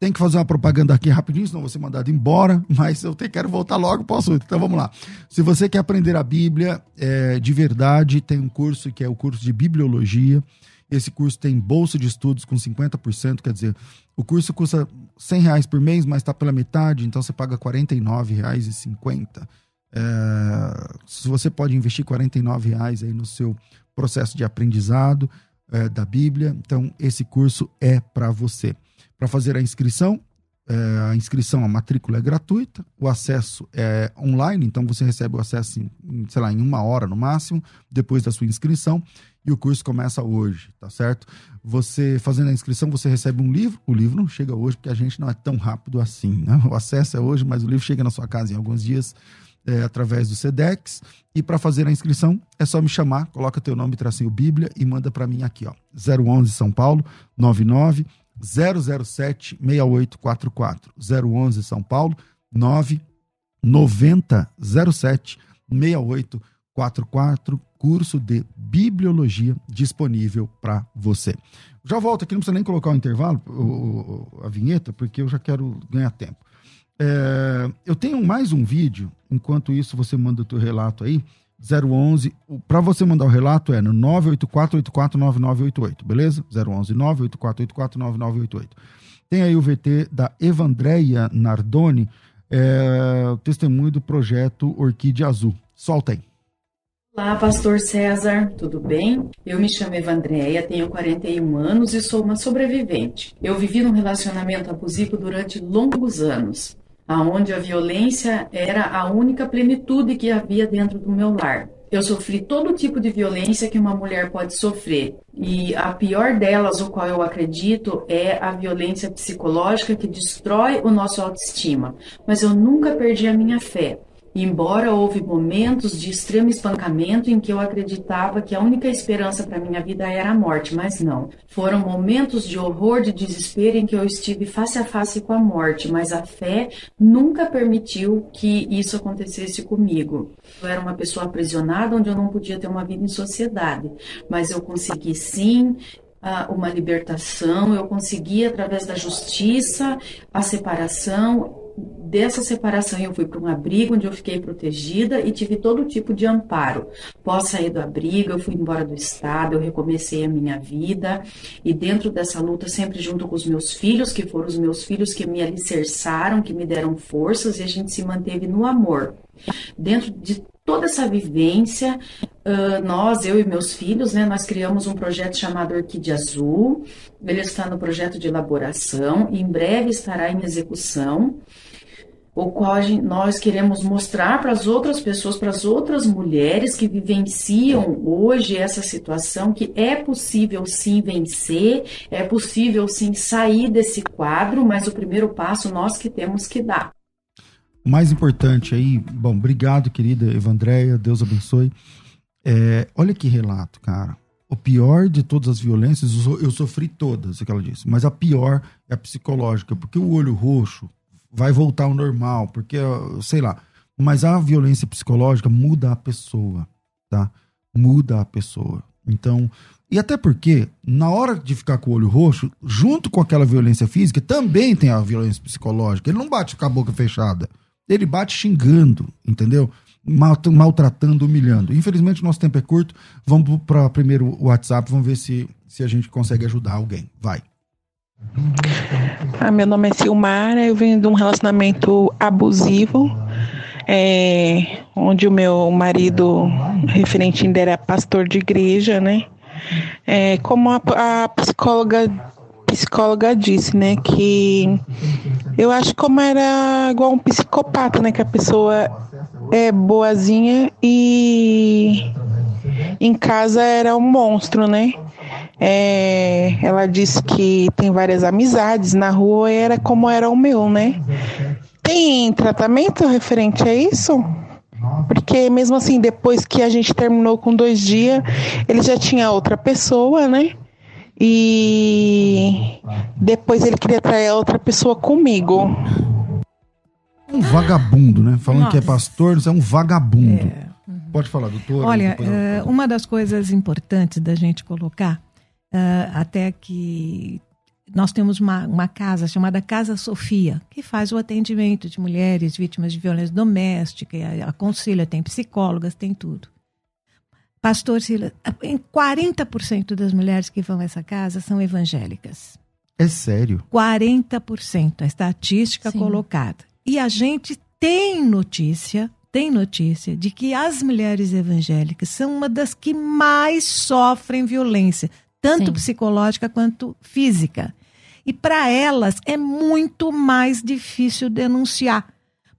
Tem que fazer uma propaganda aqui rapidinho, senão vou ser mandado embora, mas eu te, quero voltar logo para o assunto. Então vamos lá. Se você quer aprender a Bíblia é, de verdade, tem um curso que é o curso de Bibliologia. Esse curso tem bolsa de estudos com 50%, quer dizer, o curso custa 100 reais por mês, mas está pela metade, então você paga R$ 49,50. É, se você pode investir R$ reais aí no seu processo de aprendizado é, da Bíblia, então esse curso é para você. Para fazer a inscrição, é, a inscrição, a matrícula é gratuita, o acesso é online, então você recebe o acesso em, sei lá, em uma hora no máximo, depois da sua inscrição, e o curso começa hoje, tá certo? Você fazendo a inscrição, você recebe um livro, o livro não chega hoje, porque a gente não é tão rápido assim, né? O acesso é hoje, mas o livro chega na sua casa em alguns dias, é, através do SEDEX. E para fazer a inscrição, é só me chamar, coloca teu nome, tracinho Bíblia e manda para mim aqui, ó. 011 São Paulo, 99 007 6844. 011 São Paulo, 9 90 07 6844. Curso de Bibliologia disponível para você. Já volto aqui, não precisa nem colocar o intervalo, o, a vinheta, porque eu já quero ganhar tempo. É, eu tenho mais um vídeo, enquanto isso você manda o teu relato aí, 011, para você mandar o relato é no 984849988, beleza? 011 984849988. Tem aí o VT da Evandreia Nardoni, é, testemunho do projeto Orquídea Azul. Solta aí. Olá, pastor César, tudo bem? Eu me chamo Evandreia, tenho 41 anos e sou uma sobrevivente. Eu vivi num relacionamento abusivo durante longos anos aonde a violência era a única plenitude que havia dentro do meu lar. Eu sofri todo tipo de violência que uma mulher pode sofrer. E a pior delas, o qual eu acredito, é a violência psicológica que destrói o nosso autoestima. Mas eu nunca perdi a minha fé. Embora houve momentos de extremo espancamento em que eu acreditava que a única esperança para minha vida era a morte, mas não. Foram momentos de horror, de desespero em que eu estive face a face com a morte, mas a fé nunca permitiu que isso acontecesse comigo. Eu era uma pessoa aprisionada onde eu não podia ter uma vida em sociedade, mas eu consegui sim uma libertação, eu consegui através da justiça a separação, dessa separação eu fui para um abrigo onde eu fiquei protegida e tive todo tipo de amparo. Pós sair do abrigo, eu fui embora do estado, eu recomecei a minha vida e dentro dessa luta sempre junto com os meus filhos, que foram os meus filhos que me alicerçaram, que me deram forças e a gente se manteve no amor. Dentro de toda essa vivência, nós, eu e meus filhos, né, nós criamos um projeto chamado Orquídea Azul. Ele está no projeto de elaboração e em breve estará em execução o qual nós queremos mostrar para as outras pessoas, para as outras mulheres que vivenciam hoje essa situação, que é possível sim vencer, é possível sim sair desse quadro, mas o primeiro passo nós que temos que dar. O mais importante aí, bom, obrigado, querida Evandréia, Deus abençoe. É, olha que relato, cara. O pior de todas as violências, eu sofri todas, é que ela disse, mas a pior é a psicológica, porque o olho roxo, vai voltar ao normal, porque, sei lá. Mas a violência psicológica muda a pessoa, tá? Muda a pessoa. Então, e até porque, na hora de ficar com o olho roxo, junto com aquela violência física, também tem a violência psicológica. Ele não bate com a boca fechada. Ele bate xingando, entendeu? maltratando, humilhando. Infelizmente, nosso tempo é curto. Vamos para primeiro o WhatsApp, vamos ver se, se a gente consegue ajudar alguém. Vai. Ah, meu nome é Silmara, eu venho de um relacionamento abusivo, é, onde o meu marido, referente ainda era pastor de igreja, né? É, como a, a psicóloga psicóloga disse, né, que eu acho como era igual um psicopata, né, que a pessoa é boazinha e em casa era um monstro, né? É, ela disse que tem várias amizades na rua, era como era o meu, né? Tem tratamento referente a isso? Porque mesmo assim, depois que a gente terminou com dois dias, ele já tinha outra pessoa, né? E depois ele queria trair a outra pessoa comigo. Um vagabundo, né? Falando Nossa. que é pastor, você é um vagabundo. É. Pode falar, doutor. Olha, é, uma das coisas importantes da gente colocar uh, até que nós temos uma, uma casa chamada Casa Sofia, que faz o atendimento de mulheres vítimas de violência doméstica, aconselha, tem psicólogas, tem tudo. Pastor Silas, em 40% das mulheres que vão a essa casa são evangélicas. É sério? 40%, a estatística Sim. colocada. E a gente tem notícia, tem notícia de que as mulheres evangélicas são uma das que mais sofrem violência, tanto Sim. psicológica quanto física. E para elas é muito mais difícil denunciar,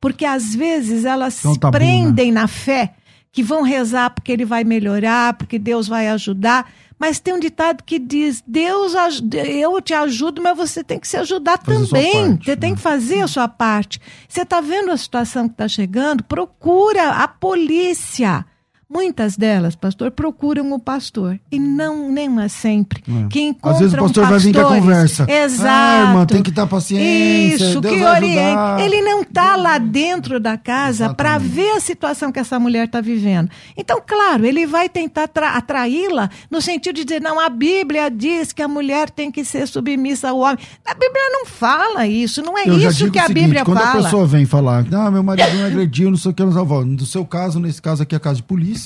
porque às vezes elas então, se tabu, prendem né? na fé que vão rezar porque ele vai melhorar, porque Deus vai ajudar. Mas tem um ditado que diz: Deus, eu te ajudo, mas você tem que se ajudar fazer também. Parte, você né? tem que fazer a sua parte. Você está vendo a situação que está chegando? Procura a polícia. Muitas delas, pastor, procuram o pastor. E não, nem mas sempre. É. Que encontram Às vezes o pastor pastores, vai vir com a conversa. Exato. Ah, irmã, tem que estar paciência. Isso, Deus que oriente. Ele não está lá dentro da casa para ver a situação que essa mulher está vivendo. Então, claro, ele vai tentar atraí-la no sentido de dizer, não, a Bíblia diz que a mulher tem que ser submissa ao homem. A Bíblia não fala isso, não é Eu isso que a seguinte, Bíblia quando fala. Quando a pessoa vem falar, ah, meu marido me agrediu, não sei o que, no seu caso, nesse caso aqui, é a casa de polícia,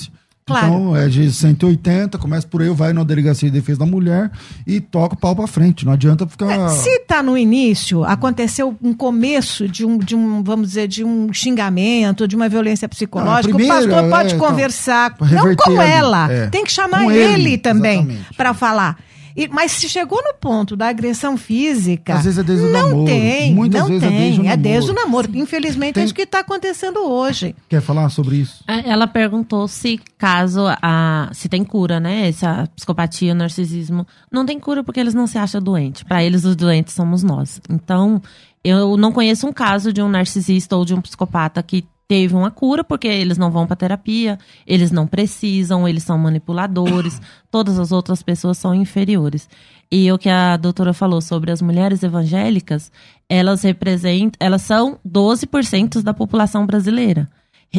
Claro. Então é de 180, começa por aí, vai na delegacia de defesa da mulher e toca o pau pra frente. Não adianta ficar. É, se tá no início, aconteceu um começo de um, de um, vamos dizer, de um xingamento, de uma violência psicológica, primeira, o pastor pode é, conversar, então, não com ela, é, tem que chamar ele, ele também para falar. E, mas se chegou no ponto da agressão física. Às vezes é desde o não namoro. Tem, Muitas não vezes tem. é desde o namoro. É desde o namoro. Infelizmente tem... é isso que está acontecendo hoje. Quer falar sobre isso? É, ela perguntou se caso a. se tem cura, né? Essa psicopatia, o narcisismo. Não tem cura porque eles não se acham doentes. Para eles, os doentes somos nós. Então, eu não conheço um caso de um narcisista ou de um psicopata que teve uma cura, porque eles não vão para terapia, eles não precisam, eles são manipuladores, (coughs) todas as outras pessoas são inferiores. E o que a doutora falou sobre as mulheres evangélicas, elas representam, elas são 12% da população brasileira.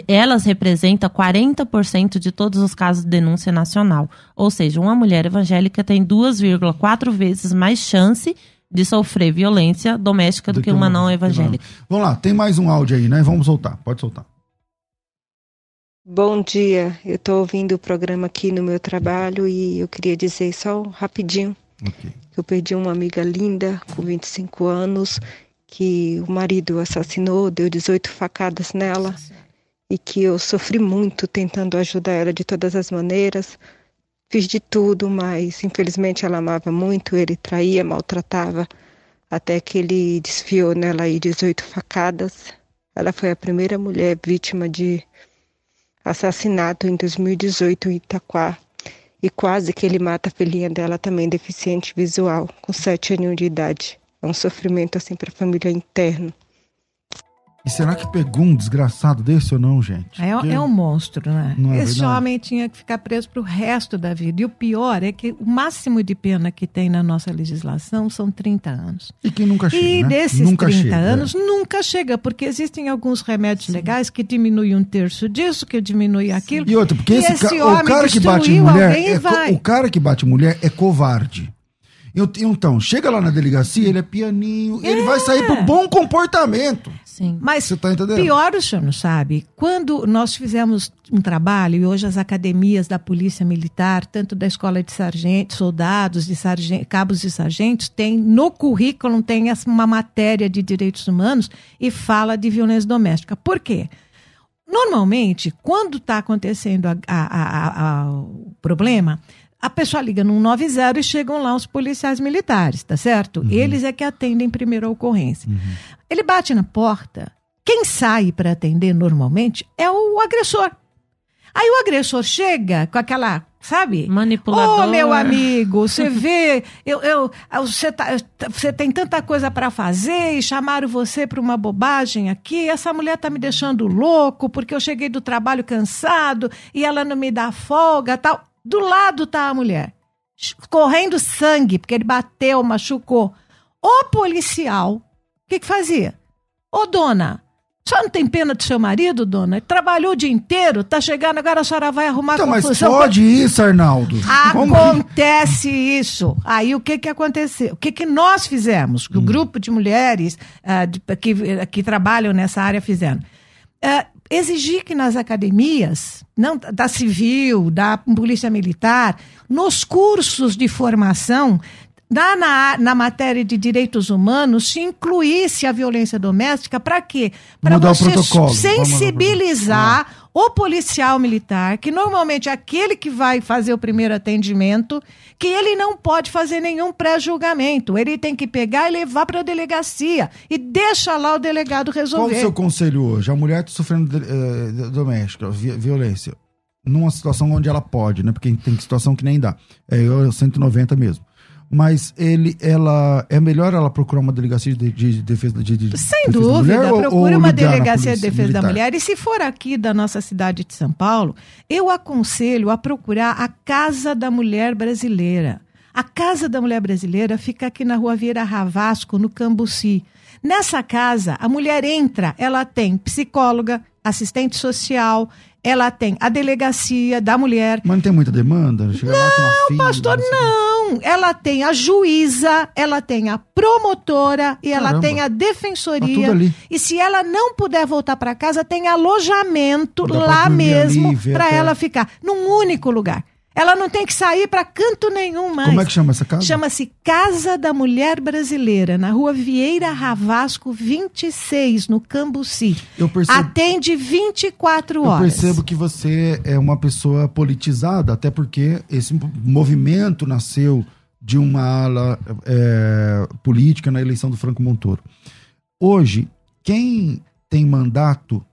Elas representam 40% de todos os casos de denúncia nacional. Ou seja, uma mulher evangélica tem 2,4 vezes mais chance de sofrer violência doméstica do, do que, que, uma não evangélica. Vamos lá, tem mais um áudio aí, né? Vamos soltar, pode soltar. Bom dia, eu estou ouvindo o programa aqui no meu trabalho e eu queria dizer só rapidinho okay. que eu perdi uma amiga linda com 25 anos que o marido assassinou, deu 18 facadas nela e que eu sofri muito tentando ajudar ela de todas as maneiras, Fiz de tudo, mas infelizmente ela amava muito, ele traía, maltratava, até que ele desfiou nela aí 18 facadas. Ela foi a primeira mulher vítima de assassinato em 2018 em Itaquá. E quase que ele mata a filhinha dela também, deficiente visual, com 7 anos de idade. É um sofrimento assim para a família interno. E será que pegou um desgraçado desse ou não, gente? É, é um monstro, né? É Esse verdade? homem tinha que ficar preso para o resto da vida. E o pior é que o máximo de pena que tem na nossa legislação são 30 anos. E que nunca chega. E né? desses nunca 30 chega, anos, é. nunca chega, porque existem alguns remédios Sim. legais que diminuem um terço disso, que diminui aquilo. E outra, porque esse, esse ca o cara que bate mulher. É, o cara que bate mulher é covarde. Eu, então, chega lá na delegacia, ele é pianinho, é. ele vai sair por bom comportamento. Sim. Mas Você tá entendendo? pior o senhor não sabe. Quando nós fizemos um trabalho, e hoje as academias da Polícia Militar, tanto da Escola de Sargentos, soldados, de sargent, cabos e sargentos, tem no currículo tem essa- uma matéria de direitos humanos e fala de violência doméstica. Por quê? Normalmente, quando está acontecendo a- a- a- o problema, a pessoa liga no 190 e chegam lá os policiais militares, tá certo? Eles é que atendem primeiro a ocorrência. Ele bate na porta. Quem sai para atender normalmente é o agressor. Aí o agressor chega com aquela, sabe? Manipulador. Ô, meu amigo, (laughs) você vê, eu, eu, você, tá, você tem tanta coisa para fazer e chamaram você para uma bobagem aqui. Essa mulher tá me deixando louco porque eu cheguei do trabalho cansado e ela não me dá folga, tal. Do lado tá a mulher, correndo sangue porque ele bateu, machucou. O policial, o que que fazia? Ô, dona, a senhora não tem pena do seu marido, dona? Ele trabalhou o dia inteiro, tá chegando, agora a senhora vai arrumar Então, mas confusão. pode isso, Arnaldo. Acontece isso. Aí o que que aconteceu? O que que nós fizemos? Hum. O grupo de mulheres ah, de- que, que trabalham nessa área fizeram. Ah, exigir que nas academias, não da civil, da polícia militar, nos cursos de formação, na, na, na matéria de direitos humanos, se incluísse a violência doméstica, para quê? Para você sensibilizar o policial militar, que normalmente é aquele que vai fazer o primeiro atendimento, que ele não pode fazer nenhum pré-julgamento. Ele tem que pegar e levar para a delegacia e deixa lá o delegado Qual o resolver. seu conselho hoje? A mulher está sofrendo eh, doméstica, vi- violência, numa situação onde ela pode, né? Porque tem situação que nem dá. É eu 190 mesmo. Mas ele, ela, é melhor ela procurar uma delegacia de, de defesa de, de Sem defesa da dúvida, mulher ou- procure ou uma delegacia de defesa da militar? mulher. E se for aqui da nossa cidade de São Paulo, eu aconselho a procurar a Casa da Mulher Brasileira. A Casa da Mulher Brasileira fica aqui na rua Vieira Ravasco, no Cambuci. Nessa casa, a mulher entra, ela tem psicóloga, assistente social, ela tem a delegacia da mulher, Mas não tem muita demanda? Chega lá, tem uma Pastor, sei o quê. não. Ela tem a juíza, ela tem a promotora e ela Caramba. tem a Tá defensoria. ali. E se ela não puder voltar para casa, tem alojamento Dá lá mesmo para ela ficar num único lugar. Ela não tem que sair para canto nenhum mais. Como é que chama essa casa? Chama-se Casa da Mulher Brasileira, na rua Vieira Ravasco 26, no Cambuci. Eu percebo- Atende 24 Eu horas. percebo que você é uma pessoa politizada, até porque esse movimento nasceu de uma ala é, política na eleição do Franco Montoro. Hoje, quem tem mandato,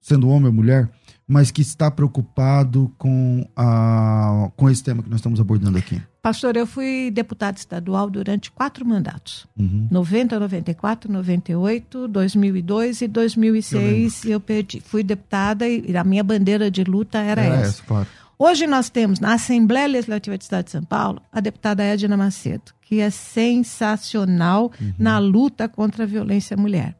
sendo homem ou mulher, mas que está preocupado com, a, com esse tema que nós estamos abordando aqui? Pastor, eu fui deputada estadual durante quatro mandatos. Uhum. 90, 94, 98, 2002 e 2006 eu, perdi. Fui deputada e a minha bandeira de luta era Era essa. essa, claro. Hoje nós temos na Assembleia Legislativa do Estado de São Paulo a deputada Edna Macedo, que é sensacional na luta contra a violência à mulher.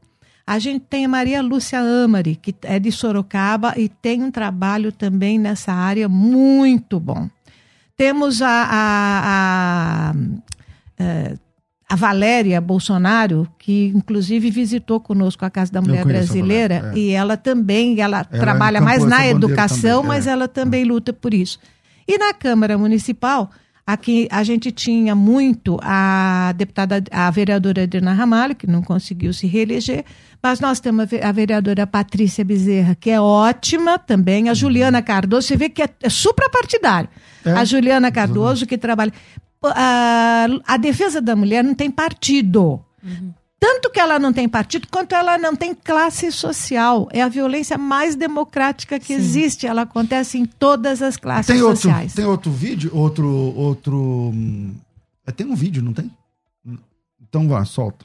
A gente tem a Maria Lúcia Amari, que é de Sorocaba e tem um trabalho também nessa área muito bom. Temos a, a, a, eh, a Valéria Bolsonaro, que inclusive visitou conosco a Casa da Mulher Brasileira, Valéria, é. e ela também, ela, Ela trabalha encampou mais na educação, também, mas é. ela também luta por isso. E na Câmara Municipal, aqui a gente tinha muito a deputada, a vereadora Adriana Ramalho, que não conseguiu se reeleger, mas nós temos a ve- a vereadora Patrícia Bezerra, que é ótima também, a Juliana Cardoso, você vê que é, é suprapartidário. É, a Juliana Cardoso, que trabalha. A, a defesa da mulher não tem partido. Tanto que ela não tem partido, quanto ela não tem classe social. É a violência mais democrática que existe. Ela acontece em todas as classes Tem outro, sociais. tem outro vídeo? Outro. outro hum, é, tem um vídeo, não tem? Então vá, solta.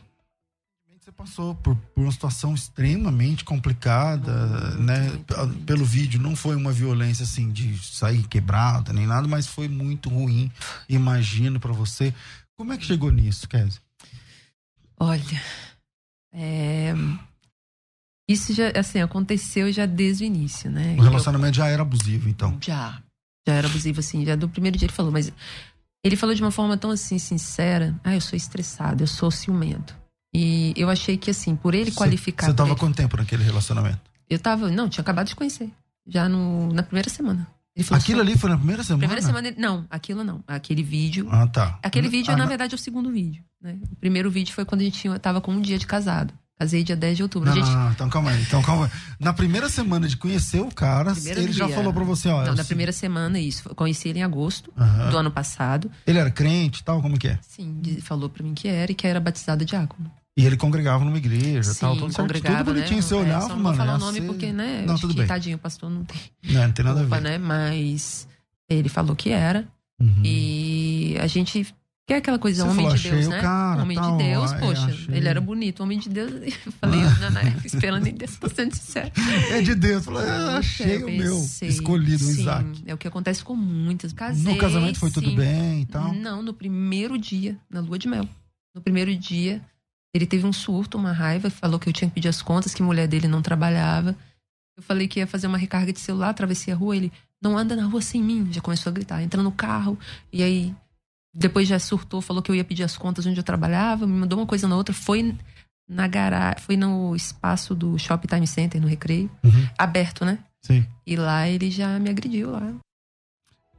Você passou por, por uma situação extremamente complicada, né? Pelo vídeo, não foi uma violência assim de sair quebrada nem nada, mas foi muito ruim, imagino, pra você. Como é que chegou nisso, Kézia? Olha, é, isso já assim aconteceu já desde o início, né? O relacionamento já era abusivo, então. Já, já era abusivo assim, já do primeiro dia ele falou, mas ele falou de uma forma tão assim sincera. Ah, eu sou estressado, eu sou ciumento. E eu achei que, assim, por ele qualificar. Você tava ele- quanto tempo naquele relacionamento? Eu tava. Não, tinha acabado de conhecer. Já no, na primeira semana. Aquilo só- ali foi na primeira semana? Primeira semana. ele- Não, aquilo não. Aquele vídeo. Ah, tá. Aquele vídeo, Ah, na não. verdade, é o segundo vídeo. Né? O primeiro vídeo foi quando a gente tinha, tava com um dia de casado. Casei dia 10 de outubro. Não, a gente, não, não, então calma aí. Então calma aí. Na primeira semana de conhecer o cara, primeiro ele já dia- falou pra você, ó. Não, eu na primeira semana, isso. Conheci ele em agosto Aham. do ano passado. Ele era crente e tal, como que é? Sim, falou pra mim que era e que era batizado diácono. E ele congregava numa igreja e tal, tudo certo. Tudo bonitinho, né? você É, olhava, só não mano. falar ia o nome ser- porque, né? Não, tudo que bem. tadinho, o pastor não tem Não, não tem nada a culpa, ver. né? Mas ele falou que era. Uhum. E a gente quer aquela coisa, Você homem falou, de Deus, achei o né? cara, homem tal, de Deus, poxa, achei. ele era bonito, homem de Deus. (laughs) Eu falei, não, não, (laughs) esperando em Deus, tô sendo sincero. É de Deus. Falei, ah, achei Eu o meu escolhido, o sim, Isaac. É o que acontece com muitas. Casei, No casamento foi tudo sim. bem e tal? Não, no primeiro dia, na lua de mel. No primeiro dia, ele teve um surto, uma raiva, falou que eu tinha que pedir as contas, que a mulher dele não trabalhava. Eu falei que ia fazer uma recarga de celular, atravessei a rua, ele não anda na rua sem mim. Já começou a gritar, entra no carro. E aí, depois já surtou, falou que eu ia pedir as contas onde eu trabalhava, me mandou uma coisa na outra. Foi na garagem, foi no espaço do Shopping Time Center, no Recreio, Uhum. aberto, né? Sim. E lá ele já me agrediu lá.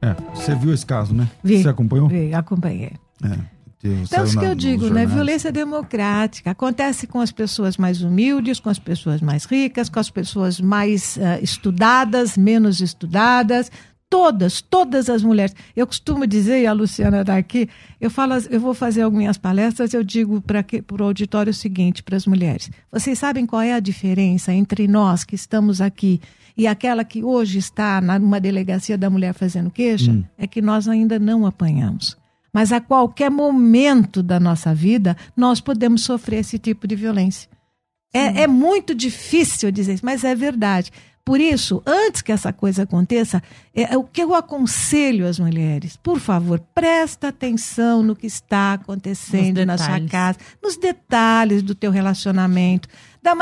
É, você viu esse caso, né? Vi. Você acompanhou? Vi, acompanhei. É. Então, saiu isso que eu digo, né? Violência democrática. Acontece com as pessoas mais humildes, com as pessoas mais ricas, com as pessoas mais ah, estudadas, menos estudadas. Todas, todas as mulheres. Eu costumo dizer, e a Luciana está aqui, eu falo, eu vou fazer algumas palestras, eu digo para o auditório o seguinte, para as mulheres. Vocês sabem qual é a diferença entre nós que estamos aqui e aquela que hoje está numa delegacia da mulher fazendo queixa? Hum. É que nós ainda não apanhamos. Mas a qualquer momento da nossa vida, nós podemos sofrer esse tipo de violência. É, é muito difícil dizer isso, mas é verdade. Por isso, antes que essa coisa aconteça, é, é o que eu aconselho às mulheres, por favor, presta atenção no que está acontecendo na sua casa, nos detalhes do teu relacionamento.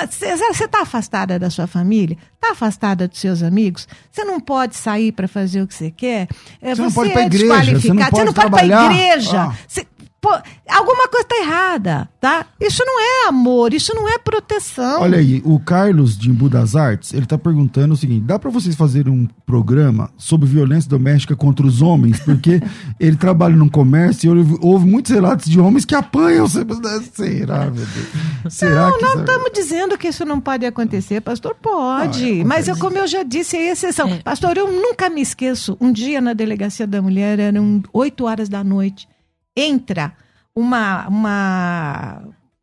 Você está afastada da sua família? Está afastada dos seus amigos? Você não pode sair para fazer o que você quer? É, Você não pode ir é pra igreja, desqualificado. você não Você não pode ir para trabalhar. igreja. Ah. Você- pô, alguma coisa está errada, tá? Isso não é amor, isso não é proteção. Olha aí, o Carlos de Embu das Artes, ele tá perguntando o seguinte: dá pra vocês fazerem um programa sobre violência doméstica contra os homens? Porque (laughs) ele trabalha num comércio e houve, houve muitos relatos de homens que apanham. Será, meu Deus? Será Não, que. não estamos dizendo que isso não pode acontecer, pastor. Pode. Não, é, mas eu, como eu já disse, é exceção. Pastor, eu nunca me esqueço. Um dia na delegacia da mulher, eram 8 horas da noite. Entra uma, uma,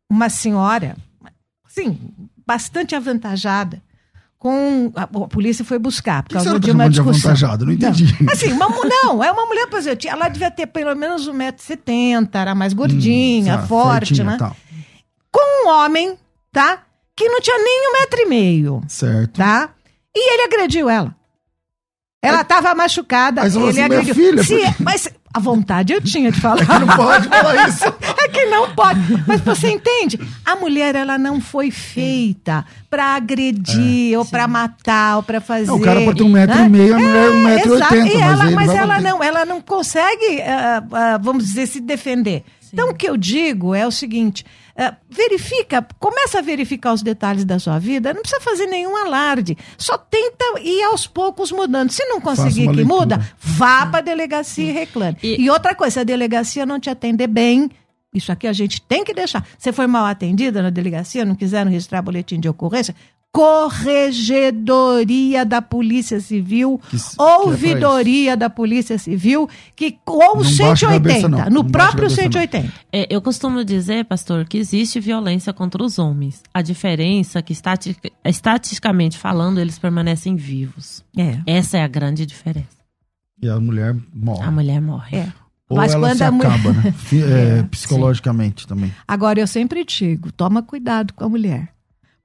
uma senhora, sim, bastante avantajada. Com a, a polícia foi buscar por causa senhora tá de uma de discussão. avantajada? Não entendi. Assim, uma, não, é uma mulher, por exemplo, ela devia ter pelo menos 1,70m, era mais gordinha, Hum, forte, certinha, né? tal. com um homem, tá? Que não tinha nem um metro e meio, Certo. tá? E ele agrediu ela. Ela estava machucada, Mas ele minha agrediu. filha, Se- por- mas a vontade eu tinha de falar. Não pode falar (laughs) isso. É que não pode. Mas você entende? A mulher, ela não foi feita para agredir, ou para matar, ou para fazer. Não, o cara pode ter um metro e meio, a mulher um metro e exato. oitenta, E mas ela, mas vai ela bater. não, ela não consegue, ah, ah, vamos dizer, se defender. Então, o que eu digo é o seguinte: verifica, começa a verificar os detalhes da sua vida, não precisa fazer nenhum alarde. Só tenta ir aos poucos mudando. Se não conseguir que leitura. muda, vá para a delegacia e reclame. E- E outra coisa, se a delegacia não te atender bem, isso aqui a gente tem que deixar. Você foi mal atendida na delegacia, não quiseram registrar boletim de ocorrência? Corregedoria da Polícia Civil, Que s- que é ouvidoria da Polícia Civil, que ou Não baixa a 180, cabeça, não. no Não próprio cabeça, não. 180. É, eu costumo dizer, pastor, que existe violência contra os homens. A diferença é que, estati- estatisticamente falando, eles permanecem vivos. É. Essa é a grande diferença. E a mulher morre. A mulher morre. É. Ou Mas ela quando se a mulher- acaba, né? (laughs) É, É, psicologicamente também. Agora, eu sempre digo, toma cuidado com a mulher.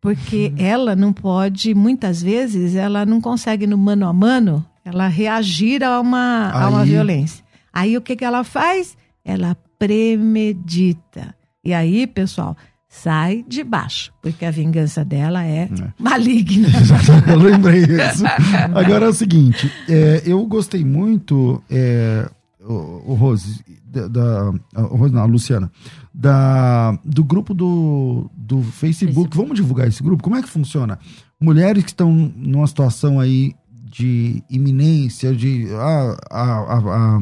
Porque ela não pode, muitas vezes, ela não consegue no mano a mano, ela reagir a uma, a uma Aí- violência. Aí o que, que ela faz? Ela premedita. E aí, pessoal, sai de baixo, porque a vingança dela é, maligna. (laughs) eu lembrei isso. (laughs) Agora é o seguinte, é, eu gostei muito, é, o, o Rose, da, da o Rose não, a Luciana, da, do grupo do, do Facebook. Facebook. Vamos divulgar esse grupo? Como é que funciona? Mulheres que estão numa situação aí de iminência, de ah, a, a, a,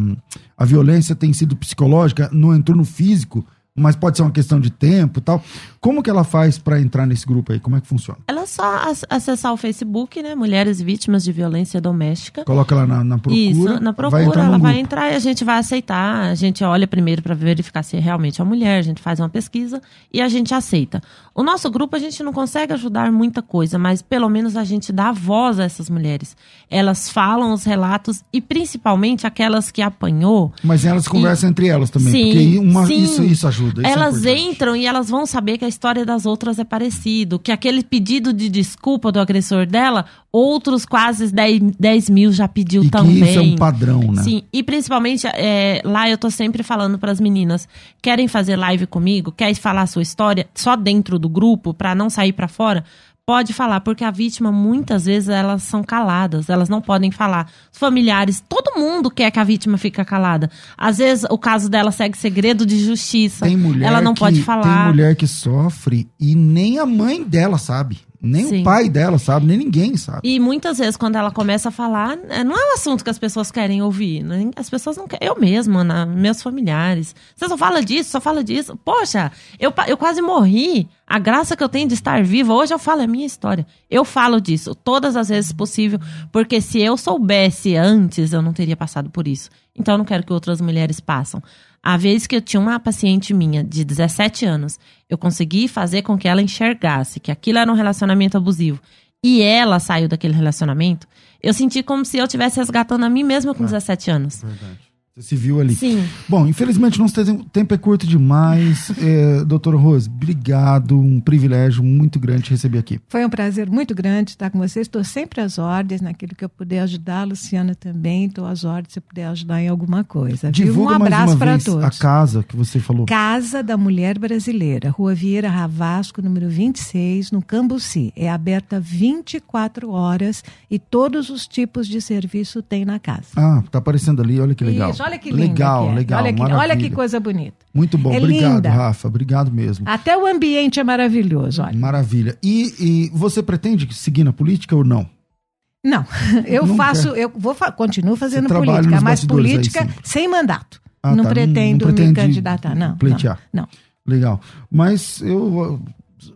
a violência tem sido psicológica, não entrou no físico mas pode ser uma questão de tempo e tal. Como que ela faz para entrar nesse grupo aí? Como é que funciona? Ela é só acessar o Facebook, né? Mulheres Vítimas de Violência Doméstica. Coloca lá na, na procura. Isso, na procura. Vai ela vai entrar e a gente vai aceitar. A gente olha primeiro para verificar se é realmente é uma mulher, a gente faz uma pesquisa e a gente aceita. O nosso grupo a gente não consegue ajudar muita coisa, mas pelo menos a gente dá voz a essas mulheres. Elas falam os relatos e principalmente aquelas que apanhou. Mas elas conversam e... entre elas também, sim, porque uma, sim. Isso, isso ajuda ajuda. É elas é entram e elas vão saber que a história das outras é parecido, que aquele pedido de desculpa do agressor dela, outros quase 10, 10 mil já pediu e também. Que isso é um padrão, né? Sim, e principalmente é, lá eu tô sempre falando para as meninas, querem fazer live comigo, querem falar a sua história só dentro do grupo para não sair para fora? Pode falar, porque a vítima, muitas vezes, elas são caladas, elas não podem falar. Os familiares, todo mundo quer que a vítima fique calada. Às vezes, o caso dela segue segredo de justiça. Tem mulher ela não que, pode falar. Tem mulher que sofre e nem a mãe dela sabe. Nem Sim. o pai dela sabe, nem ninguém sabe. E muitas vezes, quando ela começa a falar, é, não é um assunto que as pessoas querem ouvir. Né? As pessoas não querem. Eu mesma, na, meus familiares. Você só fala disso, só fala disso. Poxa, eu, eu quase morri. A graça que eu tenho de estar viva, hoje eu falo a minha história. Eu falo disso todas as vezes possível, porque se eu soubesse antes, eu não teria passado por isso. Então eu não quero que outras mulheres passem. A vez que eu tinha uma paciente minha de 17 anos, eu consegui fazer com que ela enxergasse que aquilo era um relacionamento abusivo e ela saiu daquele relacionamento, eu senti como se eu estivesse resgatando a mim mesma com ah, 17 anos. Verdade. Você se viu ali. Sim. Bom, infelizmente nosso tempo é curto demais. (laughs) é, doutor Rose, obrigado. Um privilégio muito grande te receber aqui. Foi um prazer muito grande estar com você. Estou sempre às ordens naquilo que eu puder ajudar. A Luciana também, estou às ordens se puder ajudar em alguma coisa. Divulga um abraço para todos. A casa que você falou. Casa da Mulher Brasileira, Rua Vieira Ravasco, número 26, no Cambuci. É aberta 24 horas e todos os tipos de serviço tem na casa. Ah, tá aparecendo ali, olha que legal. Isso olha que linda Legal, é. legal. Olha que, olha que coisa bonita. Muito bom, é obrigado, linda. Rafa. Obrigado mesmo. Até o ambiente é maravilhoso, olha. Maravilha. E, e você pretende seguir na política ou não? Não, (laughs) eu não faço, quer. eu vou continuo fazendo política, mas política sem mandato. Ah, não, tá, pretendo não, não me candidatar, não. Pleitear. Não, não. Legal. Mas eu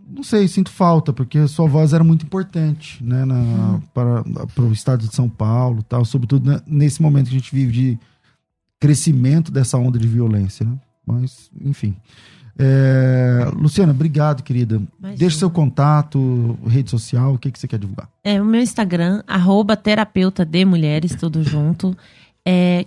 não sei, sinto falta, porque sua voz era muito importante, né, na, hum. para, para o estado de São Paulo, tal, sobretudo né, nesse momento que a gente vive de crescimento dessa onda de violência, né? Mas, enfim. É, Luciana, obrigado, querida. Imagina. Deixa seu contato, rede social, o que, que você quer divulgar? É o meu Instagram, arroba terapeuta de mulheres, tudo junto. É,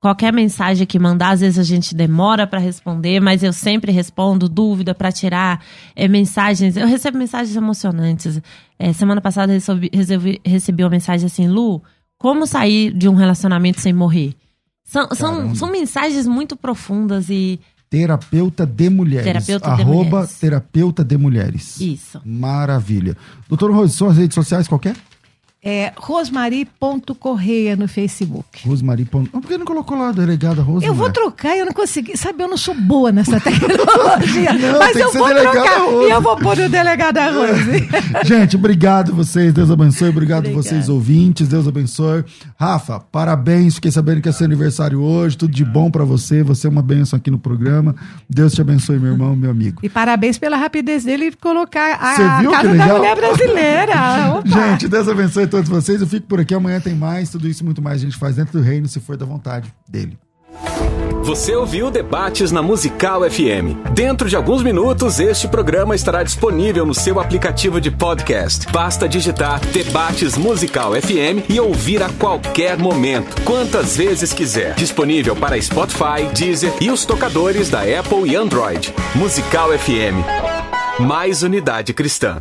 qualquer mensagem que mandar, às vezes a gente demora para responder, mas eu sempre respondo dúvida para tirar é, mensagens. Eu recebo mensagens emocionantes. É, semana passada recebi, recebi, recebi uma mensagem assim, Lu, como sair de um relacionamento sem morrer? São, são, são mensagens muito profundas e. Terapeuta de Mulheres. Terapeuta de Arroba mulheres. Terapeuta de Mulheres. Isso. Maravilha. Doutor Rose, suas redes sociais qualquer? É rosmari.correia no Facebook. Rosmari. Por que não colocou lá a delegada Rosmari? Eu vou trocar, eu não consegui. Sabe, eu não sou boa nessa (laughs) tecnologia. não, mas eu vou trocar Rose. e eu vou pôr o delegada Rose. (laughs) Gente, obrigado vocês. Deus abençoe. Obrigado Obrigada. vocês, ouvintes. Deus abençoe. Rafa, parabéns. Fiquei sabendo que é seu aniversário hoje. Tudo de bom para você. Você é uma bênção aqui no programa. Deus te abençoe, meu irmão, meu amigo. E parabéns pela rapidez dele colocar a Casa da Mulher Brasileira. (laughs) Opa. Gente, Deus abençoe todos vocês. Eu fico por aqui. Amanhã tem mais. Tudo isso e muito mais a gente faz dentro do reino, se for da vontade dele. Você ouviu Debates na Musical FM. Dentro de alguns minutos, este programa estará disponível no seu aplicativo de podcast. Basta digitar Debates Musical FM e ouvir a qualquer momento, quantas vezes quiser. Disponível para Spotify, Deezer e os tocadores da Apple e Android. Musical FM. Mais unidade cristã.